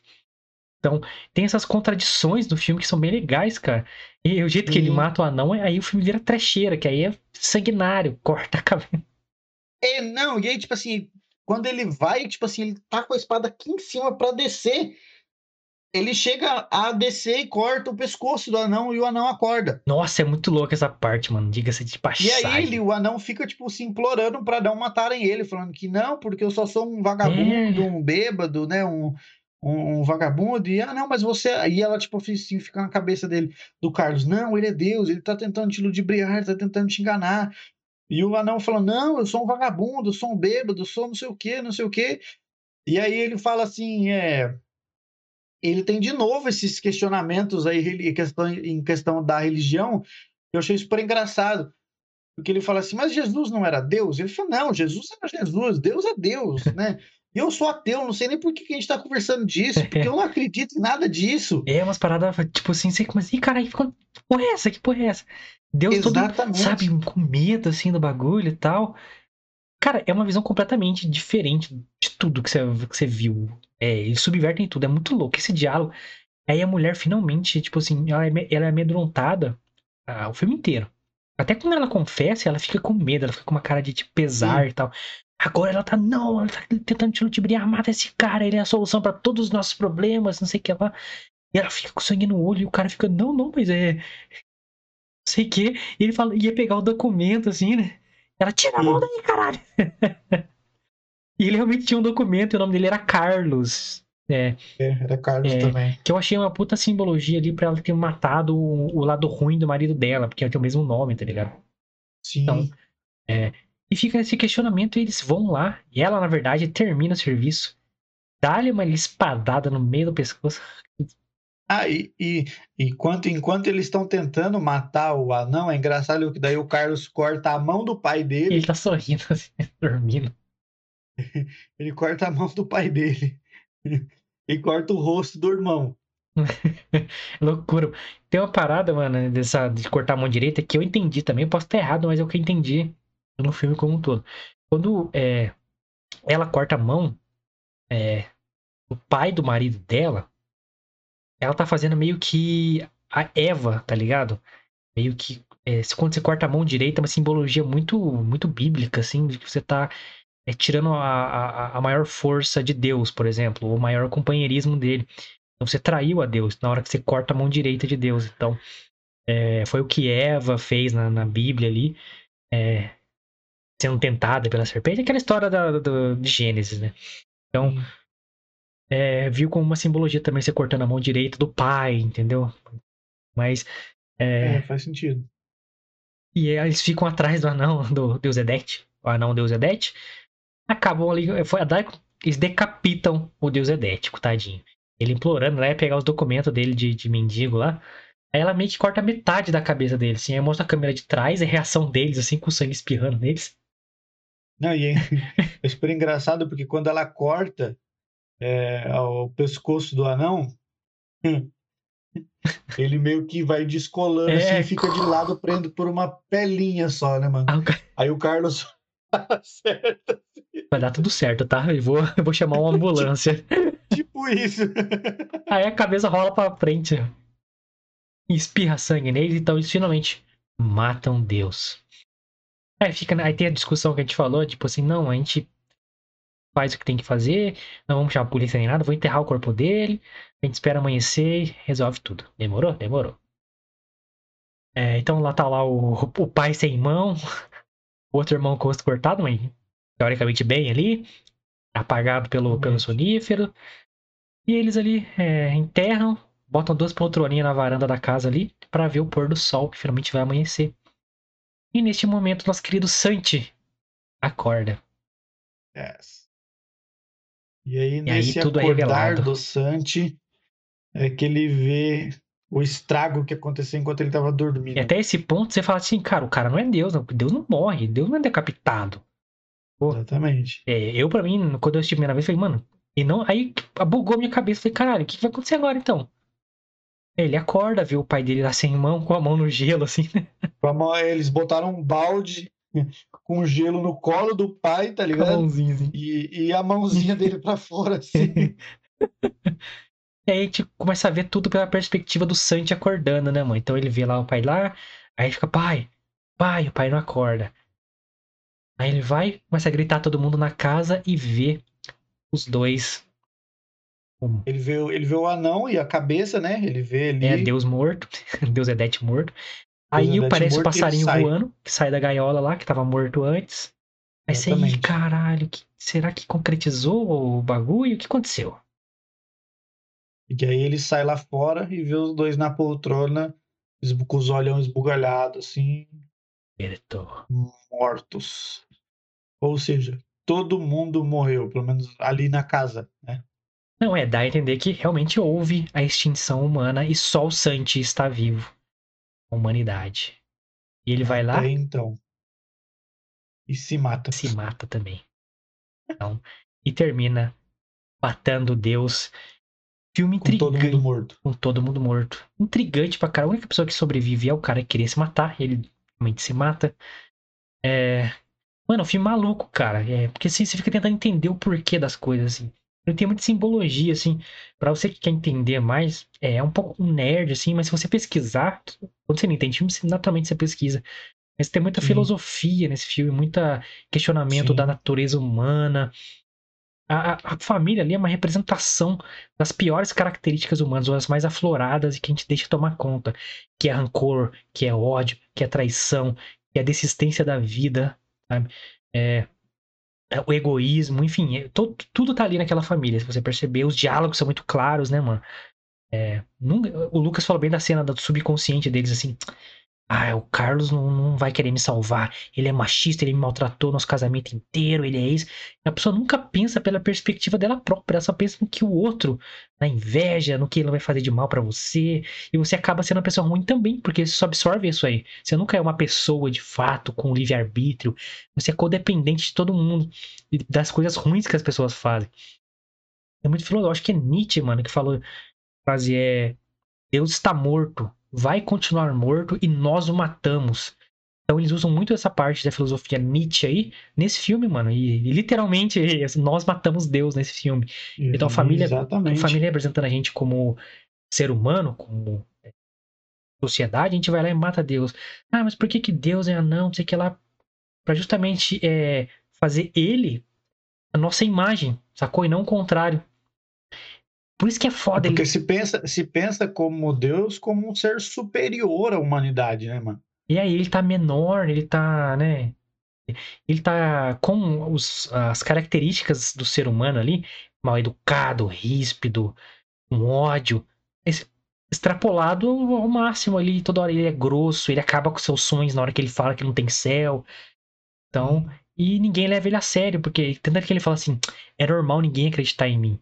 Speaker 1: Então, tem essas contradições do filme que são bem legais, cara. E o jeito que ele
Speaker 2: Sim.
Speaker 1: mata o anão, aí o filme vira trecheira, que aí é sanguinário, corta a cabeça.
Speaker 2: É, não, e aí, tipo assim, quando ele vai, tipo assim, ele tá com a espada aqui em cima pra descer. Ele chega a descer e corta o pescoço do anão e o anão acorda.
Speaker 1: Nossa, é muito louco essa parte, mano. Diga-se de
Speaker 2: E
Speaker 1: passagem.
Speaker 2: aí ele, o anão fica, tipo, se implorando pra não matarem ele, falando que não, porque eu só sou um vagabundo,
Speaker 1: É.
Speaker 2: um bêbado, né? Um, um, um vagabundo. E, ah, não, mas você. E ela, tipo, assim, fica na cabeça dele, do Carlos, não, ele é Deus, ele tá tentando te ludibriar, tá tentando te enganar. E o anão falando, não, eu sou um vagabundo, sou um bêbado, sou não sei o quê, não sei o quê. E aí ele fala assim, é. Ele tem de novo esses questionamentos aí em questão, em questão da religião. Eu achei super engraçado. Porque ele fala assim, mas Jesus não era Deus? Ele fala, não, Jesus era Jesus, Deus é Deus, né? Eu sou ateu, não sei nem por que, a gente tá conversando disso, porque eu não acredito em nada disso.
Speaker 1: É umas paradas, tipo assim, você começa, ih, caralho, que porra é essa? Que porra é essa? Deus todo,
Speaker 2: Exatamente.
Speaker 1: sabe, com medo, assim, do bagulho e tal. Cara, é uma visão completamente diferente de tudo que você, que você viu. É, eles subvertem tudo, é muito louco esse diálogo. Aí a mulher finalmente, tipo assim, ela é, ela é amedrontada ah, o filme inteiro. Até quando ela confessa, ela fica com medo, ela fica com uma cara de tipo, pesar e tal. Agora ela tá, não, ela tá tentando te ludibriar, mata esse cara, ele é a solução pra todos os nossos problemas, não sei o que lá. E ela fica com sangue no olho e o cara fica, não, não, mas é. Não sei o que. E ele fala, ia pegar o documento assim, né? Ela, tira a mão daí, caralho. e ele realmente tinha um documento e o nome dele era Carlos. É,
Speaker 2: É, era Carlos
Speaker 1: É.
Speaker 2: também.
Speaker 1: que eu achei uma puta simbologia ali pra ela ter matado o, o lado ruim do marido dela, porque ela tem o mesmo nome, tá ligado?
Speaker 2: Sim.
Speaker 1: Então, E fica esse questionamento e eles vão lá. E ela, na verdade, termina o serviço. Dá-lhe uma espadada no meio do pescoço.
Speaker 2: Ah, e, e enquanto, enquanto eles estão tentando matar o anão, é engraçado que daí o Carlos corta a mão do pai dele.
Speaker 1: ele tá sorrindo, assim, dormindo.
Speaker 2: Ele corta a mão do pai dele. E corta o rosto do irmão.
Speaker 1: Loucura. Tem uma parada, mano, dessa, de cortar a mão direita que eu entendi também. Eu posso estar errado, mas é o que eu entendi no filme como um todo. Quando é, ela corta a mão, é, o pai do marido dela, ela tá fazendo meio que a Eva, tá ligado? Meio que é, quando você corta a mão direita, é uma simbologia muito, muito bíblica, assim, de que você tá é, tirando a, a, a maior força de Deus, por exemplo, o maior companheirismo dele. Então você traiu a Deus na hora que você corta a mão direita de Deus. Então, é, foi o que Eva fez na, na Bíblia ali, é, sendo tentada pela serpente. Aquela história da, do- de Gênesis, né? Então, é, viu como uma simbologia também você cortando a mão direita do pai, entendeu? Mas. É,
Speaker 2: É, faz sentido.
Speaker 1: e aí eles ficam atrás do anão do Deus Edete, o anão Deus Edete. Acabam ali. Foi a dar, eles decapitam o Deus Edético, tadinho. Ele implorando, ia pegar os documentos dele de, de mendigo lá. Aí ela meio que corta metade da cabeça dele, assim. Aí mostra a câmera de trás, a reação deles, assim, com o sangue espirrando neles.
Speaker 2: Não, e é, é super engraçado porque quando ela corta é, o pescoço do anão, ele meio que vai descolando
Speaker 1: É.
Speaker 2: assim e fica de lado prendo por uma pelinha só, né, mano?
Speaker 1: Ah, o
Speaker 2: Aí o Carlos acerta,
Speaker 1: Vai dar tudo certo, tá? Eu vou, eu vou chamar uma ambulância.
Speaker 2: tipo isso.
Speaker 1: Aí a cabeça rola pra frente. Espirra sangue neles, então eles finalmente matam Deus. Aí, fica, aí tem a discussão que a gente falou, tipo assim, não, a gente faz o que tem que fazer, não vamos chamar a polícia nem nada, vou enterrar o corpo dele, a gente espera amanhecer e resolve tudo. Demorou? Demorou. É, então lá tá lá o, o pai sem mão, o outro irmão com o rosto cortado, mas teoricamente bem ali, apagado pelo, pelo sonífero. E eles ali é, enterram, botam duas poltroninhas na varanda da casa ali pra ver o pôr do sol, que finalmente vai amanhecer. E neste momento, nosso querido Santi acorda.
Speaker 2: Yes. E aí,
Speaker 1: aí
Speaker 2: nesse
Speaker 1: é
Speaker 2: acordar
Speaker 1: revelado.
Speaker 2: do Santi, é que ele vê o estrago que aconteceu enquanto ele estava dormindo.
Speaker 1: E até esse ponto você fala assim, cara, o cara não é Deus, não. Deus não morre, Deus não é decapitado.
Speaker 2: Exatamente.
Speaker 1: É, eu, pra mim, quando eu assisti a primeira vez, falei, mano, e não. Aí bugou minha cabeça. Falei, caralho, o que vai acontecer agora então? Ele acorda, vê o pai dele lá sem mão, com a mão no gelo, assim, né?
Speaker 2: Eles botaram um balde com gelo no colo do pai, tá
Speaker 1: Com a
Speaker 2: ligado?
Speaker 1: mãozinha, assim.
Speaker 2: E, e a mãozinha dele pra fora, assim.
Speaker 1: E aí a gente começa a ver tudo pela perspectiva do Santi acordando, né, mãe? Então ele vê lá o pai lá, aí fica, pai, pai, o pai não acorda. Aí ele vai, começa a gritar todo mundo na casa e vê os dois. O-
Speaker 2: Ele vê, o- ele vê o anão e a cabeça, né? Ele vê ali.
Speaker 1: É Deus morto, Deus Edete morto. Aí
Speaker 2: Edete
Speaker 1: parece o
Speaker 2: morto ele
Speaker 1: passarinho
Speaker 2: sai.
Speaker 1: voando, que sai da gaiola lá, que tava morto antes. Aí você, "Ih, caralho, que- será que concretizou o bagulho? O que aconteceu?
Speaker 2: E aí ele sai lá fora e vê os dois na poltrona, com os olhos esbugalhados, assim,
Speaker 1: Certo.
Speaker 2: mortos. Ou seja, todo mundo morreu, pelo menos ali na casa, né?
Speaker 1: Não, é, dá a entender que realmente houve a extinção humana e só o Santi está vivo. A humanidade. E ele vai lá
Speaker 2: Até então. E se mata.
Speaker 1: se mata também. Então, e termina matando Deus. Filme
Speaker 2: Com todo
Speaker 1: intrigante.
Speaker 2: mundo morto.
Speaker 1: com todo mundo morto. Intrigante pra cara. A única pessoa que sobrevive é o cara que queria se matar. Ele realmente se mata. É... Mano, é um filme maluco, cara. É... Porque assim, você fica tentando entender o porquê das coisas, assim. Ele tem muita simbologia, assim. Pra você que quer entender mais, é, é um pouco nerd, assim, mas se você pesquisar, quando você não entende filme, naturalmente você pesquisa. Mas tem muita
Speaker 2: Sim.
Speaker 1: filosofia nesse filme, muita questionamento
Speaker 2: Sim.
Speaker 1: da natureza humana. A, a- a família ali é uma representação das piores características humanas, ou as mais afloradas e que a gente deixa tomar conta. Que é rancor, que é ódio, que é traição, que é a desistência da vida, sabe? É o egoísmo, enfim, é- tudo tá ali naquela família, se você perceber. Os diálogos são muito claros, né, mano? É, nunca- o Lucas falou bem da cena do subconsciente deles, assim. Ah, o Carlos não, não vai querer me salvar. Ele é machista, ele me maltratou nosso casamento inteiro, ele é isso. A pessoa nunca pensa pela perspectiva dela própria, ela só pensa no que o outro, na inveja, no que ele vai fazer de mal pra você. E você acaba sendo uma pessoa ruim também, porque você só absorve isso aí. Você nunca é uma pessoa de fato com livre-arbítrio. Você é codependente de todo mundo e das coisas ruins que as pessoas fazem. É muito filosófico. Acho que é Nietzsche, mano, que falou. Frase é: Deus está morto, vai continuar morto e nós o matamos. Então eles usam muito essa parte da filosofia Nietzsche aí nesse filme, mano. E, e literalmente nós matamos Deus nesse filme. Então, a família- A família representando a gente como ser humano, como é, sociedade, a gente vai lá e mata Deus. Ah, mas por que, que Deus é anão? Não sei o que lá. Pra justamente é, fazer ele a nossa imagem, sacou? E não o contrário. Por isso que é
Speaker 2: É
Speaker 1: foda ele.
Speaker 2: porque se pensa, se pensa como Deus como um ser superior à humanidade, né, mano?
Speaker 1: E aí ele tá menor, ele tá, né? Ele tá com os, as características do ser humano ali, mal educado, ríspido, com ódio, esse- extrapolado ao máximo ali, toda hora ele é grosso, ele acaba com seus sonhos na hora que ele fala que não tem céu. Então, e ninguém leva ele a sério, porque tanto é que ele fala assim, é normal ninguém acreditar em mim.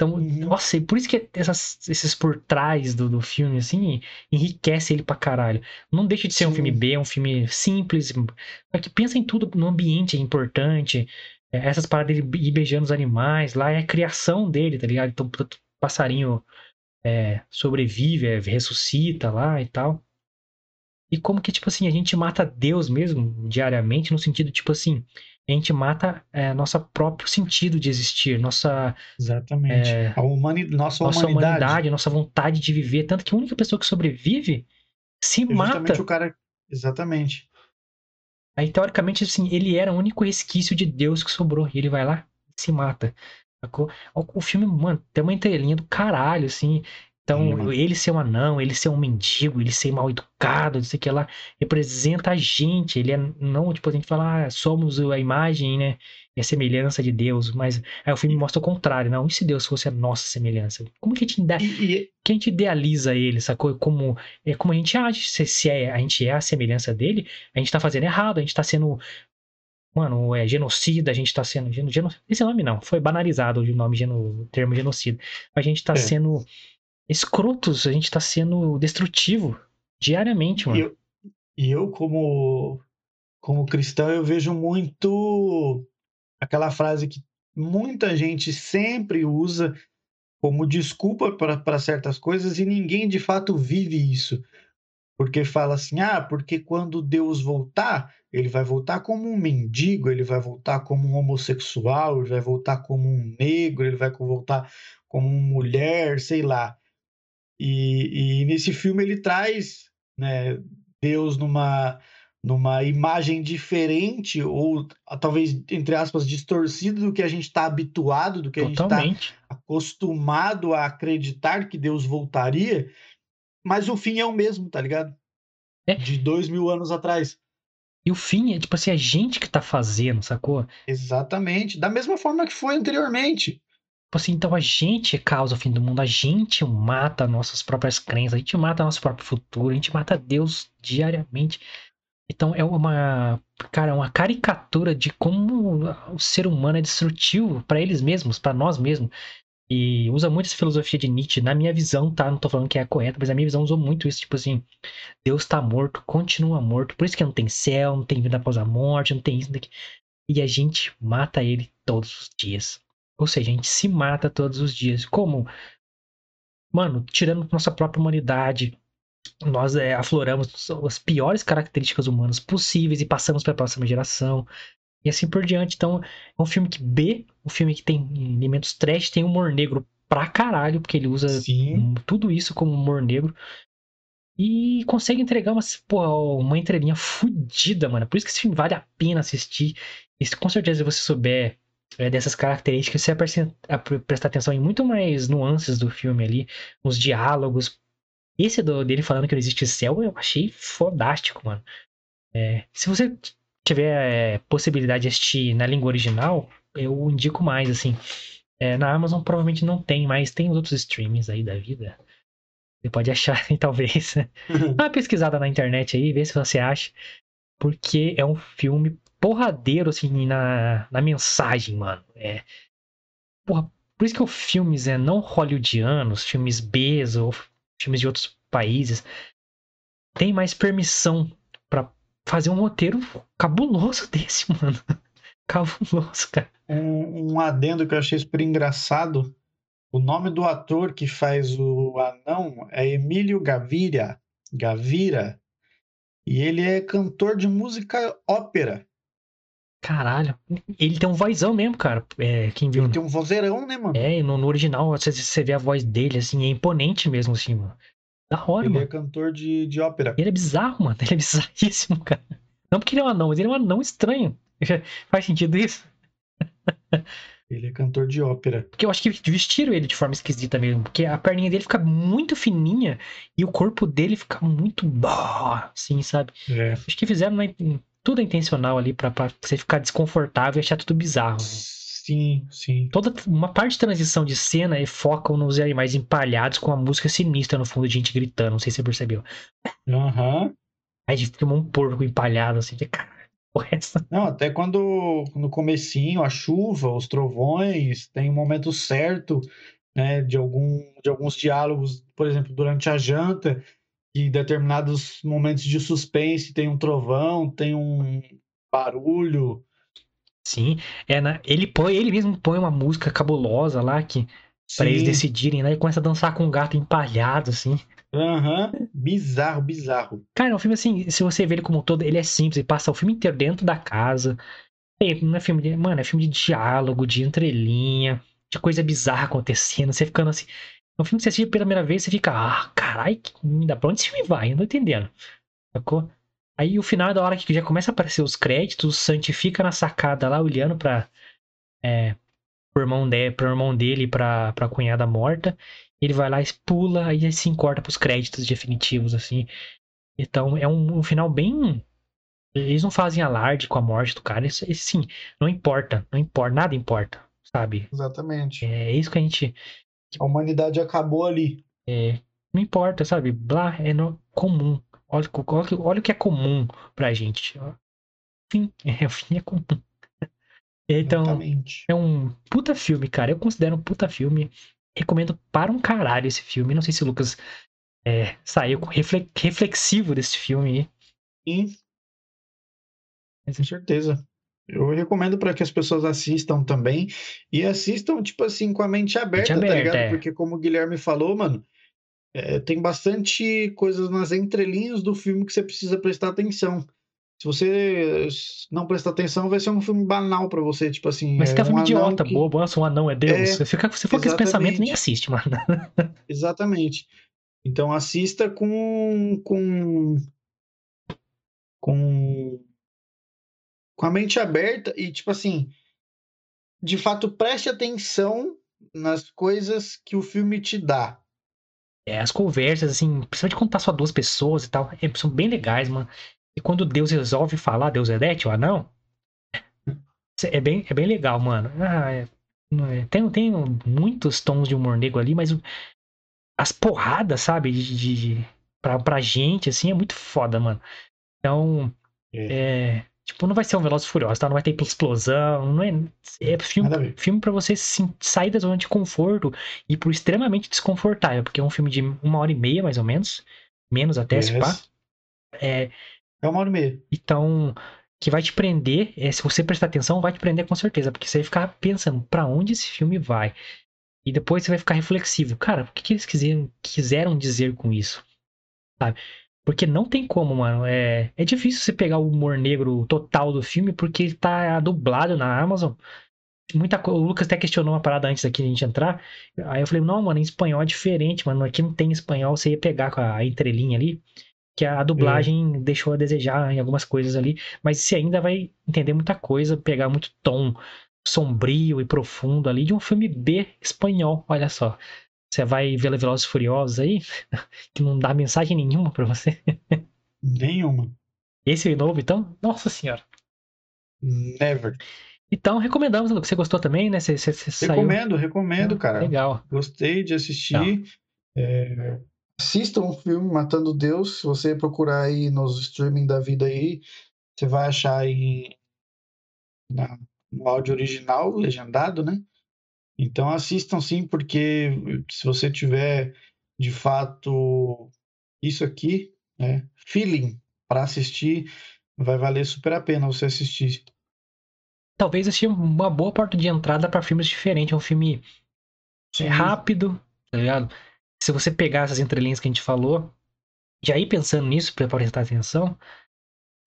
Speaker 1: Então,
Speaker 2: Uhum.
Speaker 1: nossa, e por isso que essas- esses por trás do, do filme, assim, enriquece ele pra caralho. Não deixa de ser um
Speaker 2: Sim.
Speaker 1: filme B, é um filme simples, só que pensa em tudo no ambiente, é importante. É, Essas paradas dele ir beijando os animais, lá é a criação dele, tá ligado? Então, o passarinho é, sobrevive, é, ressuscita lá e tal. E como que, tipo assim, a gente mata Deus mesmo diariamente, no sentido, tipo assim, a gente mata é, nosso próprio sentido de existir, nossa,
Speaker 2: Exatamente.
Speaker 1: É.
Speaker 2: A humani... Nossa,
Speaker 1: nossa
Speaker 2: humanidade.
Speaker 1: humanidade, nossa vontade de viver. Tanto que a única pessoa que sobrevive se
Speaker 2: É
Speaker 1: mata.
Speaker 2: o cara. Exatamente.
Speaker 1: Aí, teoricamente, assim, ele era o único resquício de Deus que sobrou. E ele vai lá e se mata. Sacou? O filme, mano, tem uma entrelinha do caralho, assim. Então,
Speaker 2: mano.
Speaker 1: ele ser um anão, ele ser um mendigo, ele ser mal educado, não sei o que lá, representa a gente. Ele é não, tipo, a gente fala, ah, somos a imagem, né? E a semelhança de Deus. Mas aí o filme mostra o contrário, não? E se Deus fosse a nossa semelhança? Como que a gente,
Speaker 2: E,
Speaker 1: que a gente idealiza ele, sacou? Como, é como a gente age. Se, se é, a gente é a semelhança dele, a gente tá fazendo errado, a gente tá sendo. Mano, é genocida, a gente tá sendo. Geno, geno- esse nome não, foi banalizado o nome, geno, o termo genocida. A gente tá
Speaker 2: É.
Speaker 1: sendo escrotos, a gente tá sendo destrutivo diariamente,
Speaker 2: e
Speaker 1: mano.
Speaker 2: eu, e eu, como, como cristão, eu vejo muito aquela frase que muita gente sempre usa como desculpa para certas coisas e ninguém de fato vive isso. Porque fala assim: ah, porque quando Deus voltar, ele vai voltar como um mendigo, ele vai voltar como um homossexual, ele vai voltar como um negro, ele vai voltar como uma mulher, sei lá. E, e nesse filme ele traz né, Deus numa, numa imagem diferente, ou ah, talvez, entre aspas, distorcida do que a gente está habituado, do que a gente está
Speaker 1: Totalmente.
Speaker 2: acostumado a acreditar que Deus voltaria, mas o fim é o mesmo, tá ligado?
Speaker 1: É.
Speaker 2: De dois mil anos atrás.
Speaker 1: E o fim é, tipo assim, a gente que tá fazendo, sacou?
Speaker 2: Exatamente. Da mesma forma que foi anteriormente.
Speaker 1: Tipo assim, então a gente causa o fim do mundo, a gente mata nossas próprias crenças, a gente mata nosso próprio futuro, a gente mata Deus diariamente. Então é uma, cara, uma caricatura de como o ser humano é destrutivo para eles mesmos, para nós mesmos. E usa muito essa filosofia de Nietzsche, na minha visão, tá? Não tô falando que é correta, mas a minha visão usou muito isso, tipo assim, Deus tá morto, continua morto, por isso que não tem céu, não tem vida após a morte, não tem isso, não tem. E a gente mata ele todos os dias. Ou seja, a gente se mata todos os dias. Como? Mano, tirando nossa própria humanidade, nós é, afloramos as piores características humanas possíveis e passamos para a próxima geração. E assim por diante. Então, é um filme que B, um filme que tem elementos trash, tem humor negro pra caralho, porque ele usa
Speaker 2: Sim.
Speaker 1: tudo isso como humor negro. E consegue entregar uma, porra, uma entrelinha fodida, mano. Por isso que esse filme vale a pena assistir. E se com certeza se você souber dessas características, você vai prestar atenção em muito mais nuances do filme ali, nos diálogos. Esse do- dele falando que não existe céu, eu achei fodástico, mano. É, se você tiver é, possibilidade de assistir na língua original, eu indico mais, assim. É, na Amazon provavelmente não tem, mas tem os outros streamings aí da vida. Você pode achar, talvez. Dá uma pesquisada na internet aí, vê se você acha. Porque é um filme porradeiro, assim, na, na mensagem, mano. É. Porra, por isso que os filmes é, não hollywoodianos, filmes Bs ou filmes de outros países, tem mais permissão pra fazer um roteiro cabuloso desse, mano. Cabuloso, cara.
Speaker 2: Um, um adendo que eu achei super engraçado. O nome do ator que faz o anão é Emílio Gaviria. Gavira. E ele é cantor de música ópera.
Speaker 1: Caralho. Ele tem um vozão mesmo, cara. É, quem viu.
Speaker 2: Ele tem um vozeirão, né, mano?
Speaker 1: É, no, no original, você, você vê a voz dele, assim, é imponente mesmo, assim, mano. Da hora,
Speaker 2: Ele
Speaker 1: mano.
Speaker 2: é cantor de, de ópera.
Speaker 1: Ele é bizarro, mano. Ele é bizarríssimo, cara. Não porque ele é um anão, mas ele é um anão estranho. Faz sentido isso?
Speaker 2: Ele é cantor de ópera.
Speaker 1: Porque eu acho que vestiram ele de forma esquisita mesmo. Porque a perninha dele fica muito fininha e o corpo dele fica muito. Assim, sabe?
Speaker 2: É.
Speaker 1: Acho que fizeram, né? Tudo é intencional ali pra, pra você ficar desconfortável e achar tudo bizarro. né?
Speaker 2: Sim, sim.
Speaker 1: Toda uma parte de transição de cena e focam nos animais empalhados com a música sinistra no fundo de gente gritando. Não sei se você percebeu.
Speaker 2: Aham.
Speaker 1: Aí a gente filma um porco empalhado assim. de Cara, é essa.
Speaker 2: Não, até quando no comecinho, a chuva, os trovões, tem um momento certo, né, de algum de alguns diálogos, por exemplo, durante a janta, que determinados momentos de suspense tem um trovão, tem um barulho.
Speaker 1: Sim, é na, ele põe, ele mesmo põe uma música cabulosa lá que para eles decidirem, né? E começa a dançar com um gato empalhado assim.
Speaker 2: Aham. Bizarro, bizarro.
Speaker 1: Cara, é um filme assim, se você vê ele como um todo, ele é simples, ele passa o filme inteiro dentro da casa. Tem- Não é filme de, mano, é filme de diálogo, de entrelinha, de coisa bizarra acontecendo, você ficando assim. É um filme que você assiste pela primeira vez, você fica, ah, caralho, que- da pra onde esse filme vai? Eu não tô entendendo. Sacou? Aí o final é da hora que já começa a aparecer os créditos, o Santi fica na sacada lá olhando pra. É, pro irmão, de, pro irmão dele e pra, pra cunhada morta. Ele vai lá, pula, aí se encorta pros créditos definitivos, assim. Então é um, um final bem. Eles não fazem alarde com a morte do cara. Isso, isso, sim, não importa. Não importa, nada importa, sabe?
Speaker 2: Exatamente.
Speaker 1: É isso que a gente.
Speaker 2: A humanidade acabou ali.
Speaker 1: é, não importa, sabe? Blá, é no, comum. Olha, o- olha, olha o que é comum pra gente. Fim, é, o fim é comum. Então,
Speaker 2: Exatamente.
Speaker 1: é um puta filme, cara. Eu considero um puta filme. Recomendo para um caralho esse filme. Não sei se o Lucas é, saiu reflexivo desse filme.
Speaker 2: Sim. Com certeza. Eu recomendo para que as pessoas assistam também e assistam, tipo assim, com a mente aberta, tá
Speaker 1: aberta,
Speaker 2: ligado?
Speaker 1: é.
Speaker 2: Porque, como o Guilherme falou, mano, é, tem bastante coisas nas entrelinhas do filme que você precisa prestar atenção. Se você não prestar atenção, vai ser um filme banal para você, tipo assim.
Speaker 1: Mas
Speaker 2: é
Speaker 1: filme
Speaker 2: um anão
Speaker 1: idiota,
Speaker 2: que-
Speaker 1: bobo. Nossa, um anão é Deus.
Speaker 2: É,
Speaker 1: Se fica- se for com esse pensamento, nem assiste, mano.
Speaker 2: Exatamente. Então assista com com com com a mente aberta e tipo assim, de fato preste atenção nas coisas que o filme te dá.
Speaker 1: É, as conversas, assim, principalmente quando tá só duas pessoas e tal, é, são bem legais, mano. E quando Deus resolve falar, Deus é Dete, o anão, é bem, é bem legal, mano. Ah, é- não é- tem, tem muitos tons de humor negro ali, mas as porradas, sabe, de, de, de- pra, pra gente, assim, é muito foda, mano. Então, é, tipo, não vai ser um Velozes Furiosos, tá? Não vai ter explosão, não é... É filme, filme pra você sair da zona de conforto e por extremamente desconfortável, porque é um filme de uma hora e meia, mais ou menos, menos até, se pá.
Speaker 2: Yes.
Speaker 1: É,
Speaker 2: É uma hora e meia.
Speaker 1: então, que vai te prender, é, se você prestar atenção, vai te prender com certeza, porque você vai ficar pensando pra onde esse filme vai. E depois você vai ficar reflexivo. Cara, o que, que eles quiseram, quiseram dizer com isso? Sabe? Porque não tem como, mano. É, é difícil você pegar o humor negro total do filme, porque ele tá dublado na Amazon. Muita co... O Lucas até questionou uma parada antes aqui de a gente entrar. Aí eu falei, não, mano, em espanhol é diferente, mano. Aqui não tem espanhol, você ia pegar com a entrelinha ali que a dublagem deixou a desejar em algumas coisas ali, mas você ainda vai entender muita coisa, pegar muito tom sombrio e profundo ali de um filme B espanhol, olha só. Você vai ver Velozes Furiosos aí, que não dá mensagem nenhuma pra você.
Speaker 2: Nenhuma.
Speaker 1: Esse novo, então, nossa senhora.
Speaker 2: Never.
Speaker 1: Então, recomendamos, Lucas. Você gostou também, né? Você, você, você saiu...
Speaker 2: Recomendo, recomendo, cara.
Speaker 1: Legal.
Speaker 2: Gostei de assistir. É, assistam o filme Matando Deus. Se você procurar aí nos streaming da vida aí, você vai achar aí na- no áudio original, legendado, né? Então assistam sim, porque se você tiver de fato isso aqui, né, feeling para assistir, vai valer super a pena você assistir.
Speaker 1: Talvez seja uma boa porta de entrada pra filmes diferentes. É um filme
Speaker 2: Sim.
Speaker 1: É rápido, tá ligado? Se você pegar essas entrelinhas que a gente falou, já ir pensando nisso pra prestar atenção,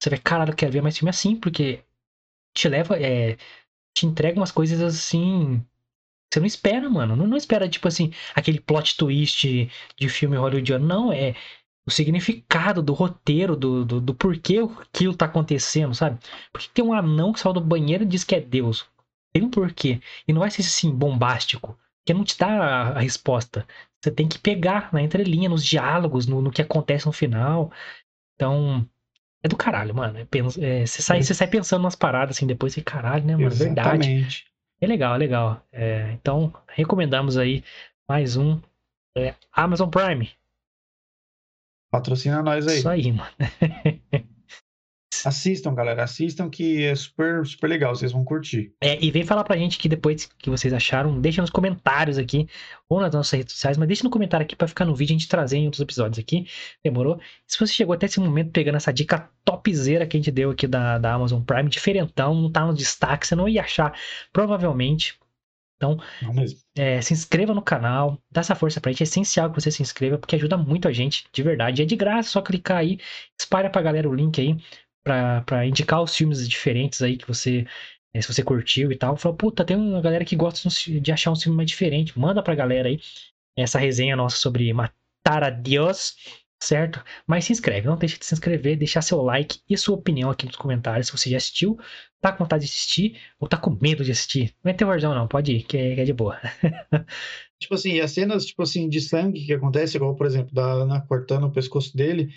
Speaker 1: você vai, caralho, eu quero ver mais filme assim, porque te leva, é, te entrega umas coisas assim. Você não espera, mano. Não, não espera, tipo assim, aquele plot twist de filme hollywoodiano. Não, é o significado do roteiro, do, do, do porquê aquilo tá acontecendo, sabe? Porque tem um anão que saiu do banheiro e diz que é Deus. Tem um porquê. E não vai ser assim, bombástico. Porque não te dá a, a resposta. Você tem que pegar na entrelinha, nos diálogos, no, no que acontece no final. Então, é do caralho, mano. É, é, você, sai, você sai pensando nas paradas assim depois, e caralho, né, mano? Verdade. É legal, é legal. É, então, recomendamos aí mais um é, Amazon Prime.
Speaker 2: Patrocina nós aí.
Speaker 1: Isso aí, mano.
Speaker 2: Assistam, galera. Assistam que é super, super legal. Vocês vão curtir.
Speaker 1: É, e vem falar pra gente aqui depois que vocês acharam. Deixa nos comentários aqui, ou nas nossas redes sociais, mas deixa no comentário aqui pra ficar no vídeo a gente trazer em outros episódios aqui. Demorou? Se você chegou até esse momento pegando essa dica topzera que a gente deu aqui da, da Amazon Prime, diferentão, não tá no destaque, você não ia achar, provavelmente.
Speaker 2: Mesmo.
Speaker 1: É, se inscreva no canal, dá essa força pra gente. É essencial que você se inscreva, porque ajuda muito a gente, de verdade. É de graça, só clicar aí, espalha pra galera o link aí, pra indicar os filmes diferentes aí que você. é, se você curtiu e tal. Fala, puta, tem uma galera que gosta de achar um filme mais diferente. Manda pra galera aí essa resenha nossa sobre Matar a Deus, certo? Mas se inscreve, não deixe de se inscrever, deixar seu like e sua opinião aqui nos comentários. Se você já assistiu, tá com vontade de assistir ou tá com medo de assistir. Não é terrorzão, não, pode ir, que é, que é de boa.
Speaker 2: Tipo assim, as cenas, tipo assim, de sangue que acontece, igual, por exemplo, da Ana cortando o pescoço dele,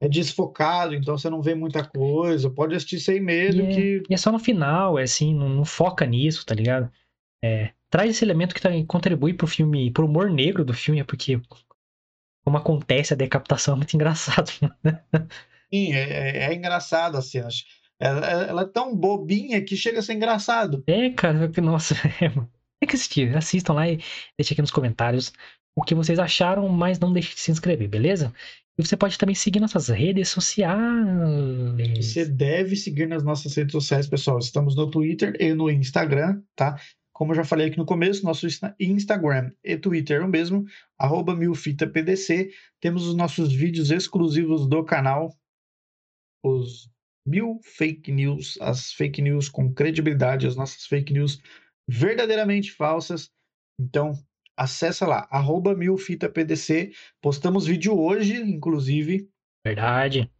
Speaker 2: é desfocado, então você não vê muita coisa. Pode assistir sem medo
Speaker 1: E é,
Speaker 2: que.
Speaker 1: e é só no final, é assim, não, não foca nisso, tá ligado? É, traz esse elemento que tá, contribui pro filme, pro humor negro do filme, é porque como acontece a decapitação é muito engraçado.
Speaker 2: Sim, é, é- é engraçado as cenas. Ela, ela é tão bobinha que chega a ser engraçado.
Speaker 1: É, cara, que- nossa, é, mano. tem que assistir. Assistam lá e deixem aqui nos comentários o que vocês acharam, mas não deixe de se inscrever, beleza? E você pode também seguir nossas redes sociais.
Speaker 2: Você deve seguir nas nossas redes sociais, pessoal. Estamos no Twitter e no Instagram, tá? Como eu já falei aqui no começo, nosso Insta- Instagram e Twitter é o mesmo, arroba milfitapdc. Temos os nossos vídeos exclusivos do canal, os mil fake news, as fake news com credibilidade, as nossas fake news verdadeiramente falsas. Então, acessa lá, arroba milfitapdc. Postamos vídeo hoje, inclusive,
Speaker 1: Verdade.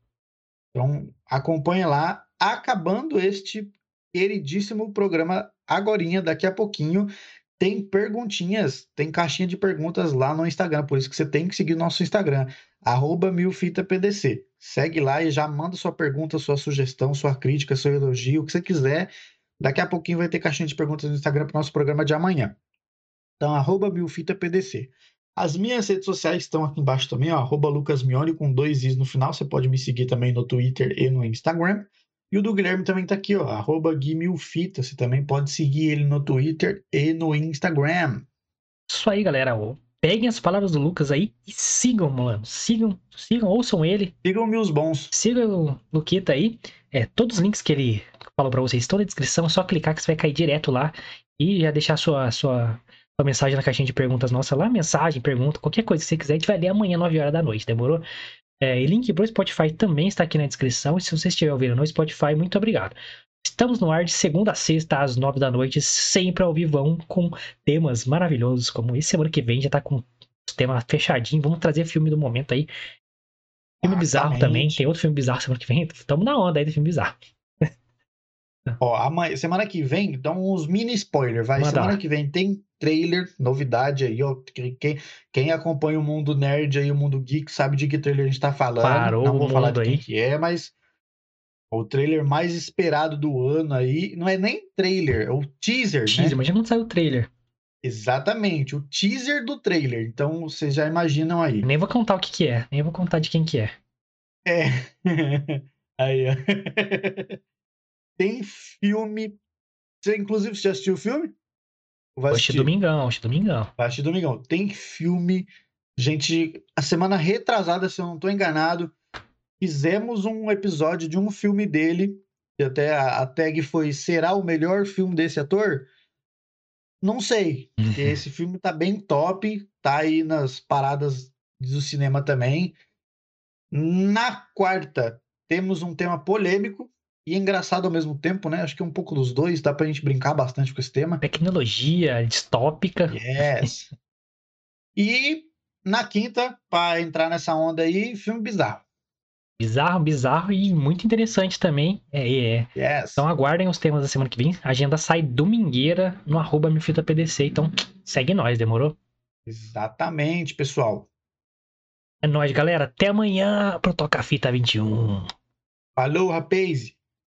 Speaker 2: então, acompanhe lá. Acabando este queridíssimo programa agorinha, daqui a pouquinho, tem perguntinhas, tem caixinha de perguntas lá no Instagram, por isso que você tem que seguir o nosso Instagram, arroba milfitapdc. Segue lá e já manda sua pergunta, sua sugestão, sua crítica, seu elogio, o que você quiser. Daqui a pouquinho vai ter caixinha de perguntas no Instagram para o nosso programa de amanhã. Então, arroba milfitapdc. As minhas redes sociais estão aqui embaixo também, ó, arroba lucasmione com dois i's no final. Você pode me seguir também no Twitter e no Instagram. E o do Guilherme também tá aqui, ó, arroba guimilfita. Você também pode seguir ele no Twitter e no Instagram.
Speaker 1: Isso aí, galera. Ô, Peguem as palavras do Lucas aí e sigam, mano. Sigam, sigam, ouçam ele.
Speaker 2: Sigam-me os bons.
Speaker 1: Siga o Luquita aí. É, todos os links que ele falou pra vocês estão na descrição. É só clicar que você vai cair direto lá e já deixar sua, sua, sua mensagem na caixinha de perguntas nossa lá. Mensagem, pergunta, qualquer coisa que você quiser. A gente vai ler amanhã, 9 horas da noite, demorou? É, e link pro Spotify também está aqui na descrição. E se você estiver ouvindo no Spotify, muito obrigado. Estamos no ar de segunda a sexta, às 9 da noite, sempre ao vivão, com temas maravilhosos como esse. Semana que vem já tá com os temas fechadinhos. Vamos trazer filme do momento aí. Filme bizarro também. Tem outro filme bizarro semana que vem. Estamos na onda aí do filme bizarro.
Speaker 2: Ó, amanhã, semana que vem, então uns mini spoiler, vai.
Speaker 1: Manda
Speaker 2: semana
Speaker 1: lá.
Speaker 2: que vem tem trailer, novidade aí, ó. Quem, quem acompanha o mundo nerd aí, o mundo geek, sabe de que trailer a gente tá falando.
Speaker 1: Parou
Speaker 2: Não vou falar de quem
Speaker 1: aí.
Speaker 2: que é, mas o trailer mais esperado do ano aí, não é nem trailer, é o teaser,
Speaker 1: Teaser,
Speaker 2: né?
Speaker 1: imagina quando saiu o trailer.
Speaker 2: Exatamente, o teaser do trailer. Então vocês já imaginam aí.
Speaker 1: Nem vou contar o que, que é. Nem vou contar de quem que é.
Speaker 2: É. Aí, ó. Tem filme. Você, inclusive, você já assistiu o filme? Vai
Speaker 1: Hoje
Speaker 2: assistir?
Speaker 1: domingão, hoje domingão.
Speaker 2: Vai assistir domingão. Tem filme. Gente, a semana retrasada, se eu não tô enganado, fizemos um episódio de um filme dele. E até a, a tag foi: será o melhor filme desse ator? Não sei. Porque esse filme tá bem top. Tá aí nas paradas do cinema também. Na quarta, temos um tema polêmico e engraçado ao mesmo tempo, né? Acho que é um pouco dos dois, dá pra gente brincar bastante com esse tema.
Speaker 1: Tecnologia distópica.
Speaker 2: Yes. e na quinta, pra entrar nessa onda aí, filme bizarro.
Speaker 1: Bizarro, bizarro e muito interessante também. É, é.
Speaker 2: Yes.
Speaker 1: Então aguardem os temas da semana que vem. A agenda sai domingueira no arroba MilfitaPDC. Então segue nós, demorou?
Speaker 2: Exatamente, pessoal.
Speaker 1: É nóis, galera. Até amanhã pro Toca Fita 21.
Speaker 2: Falou, rapaz!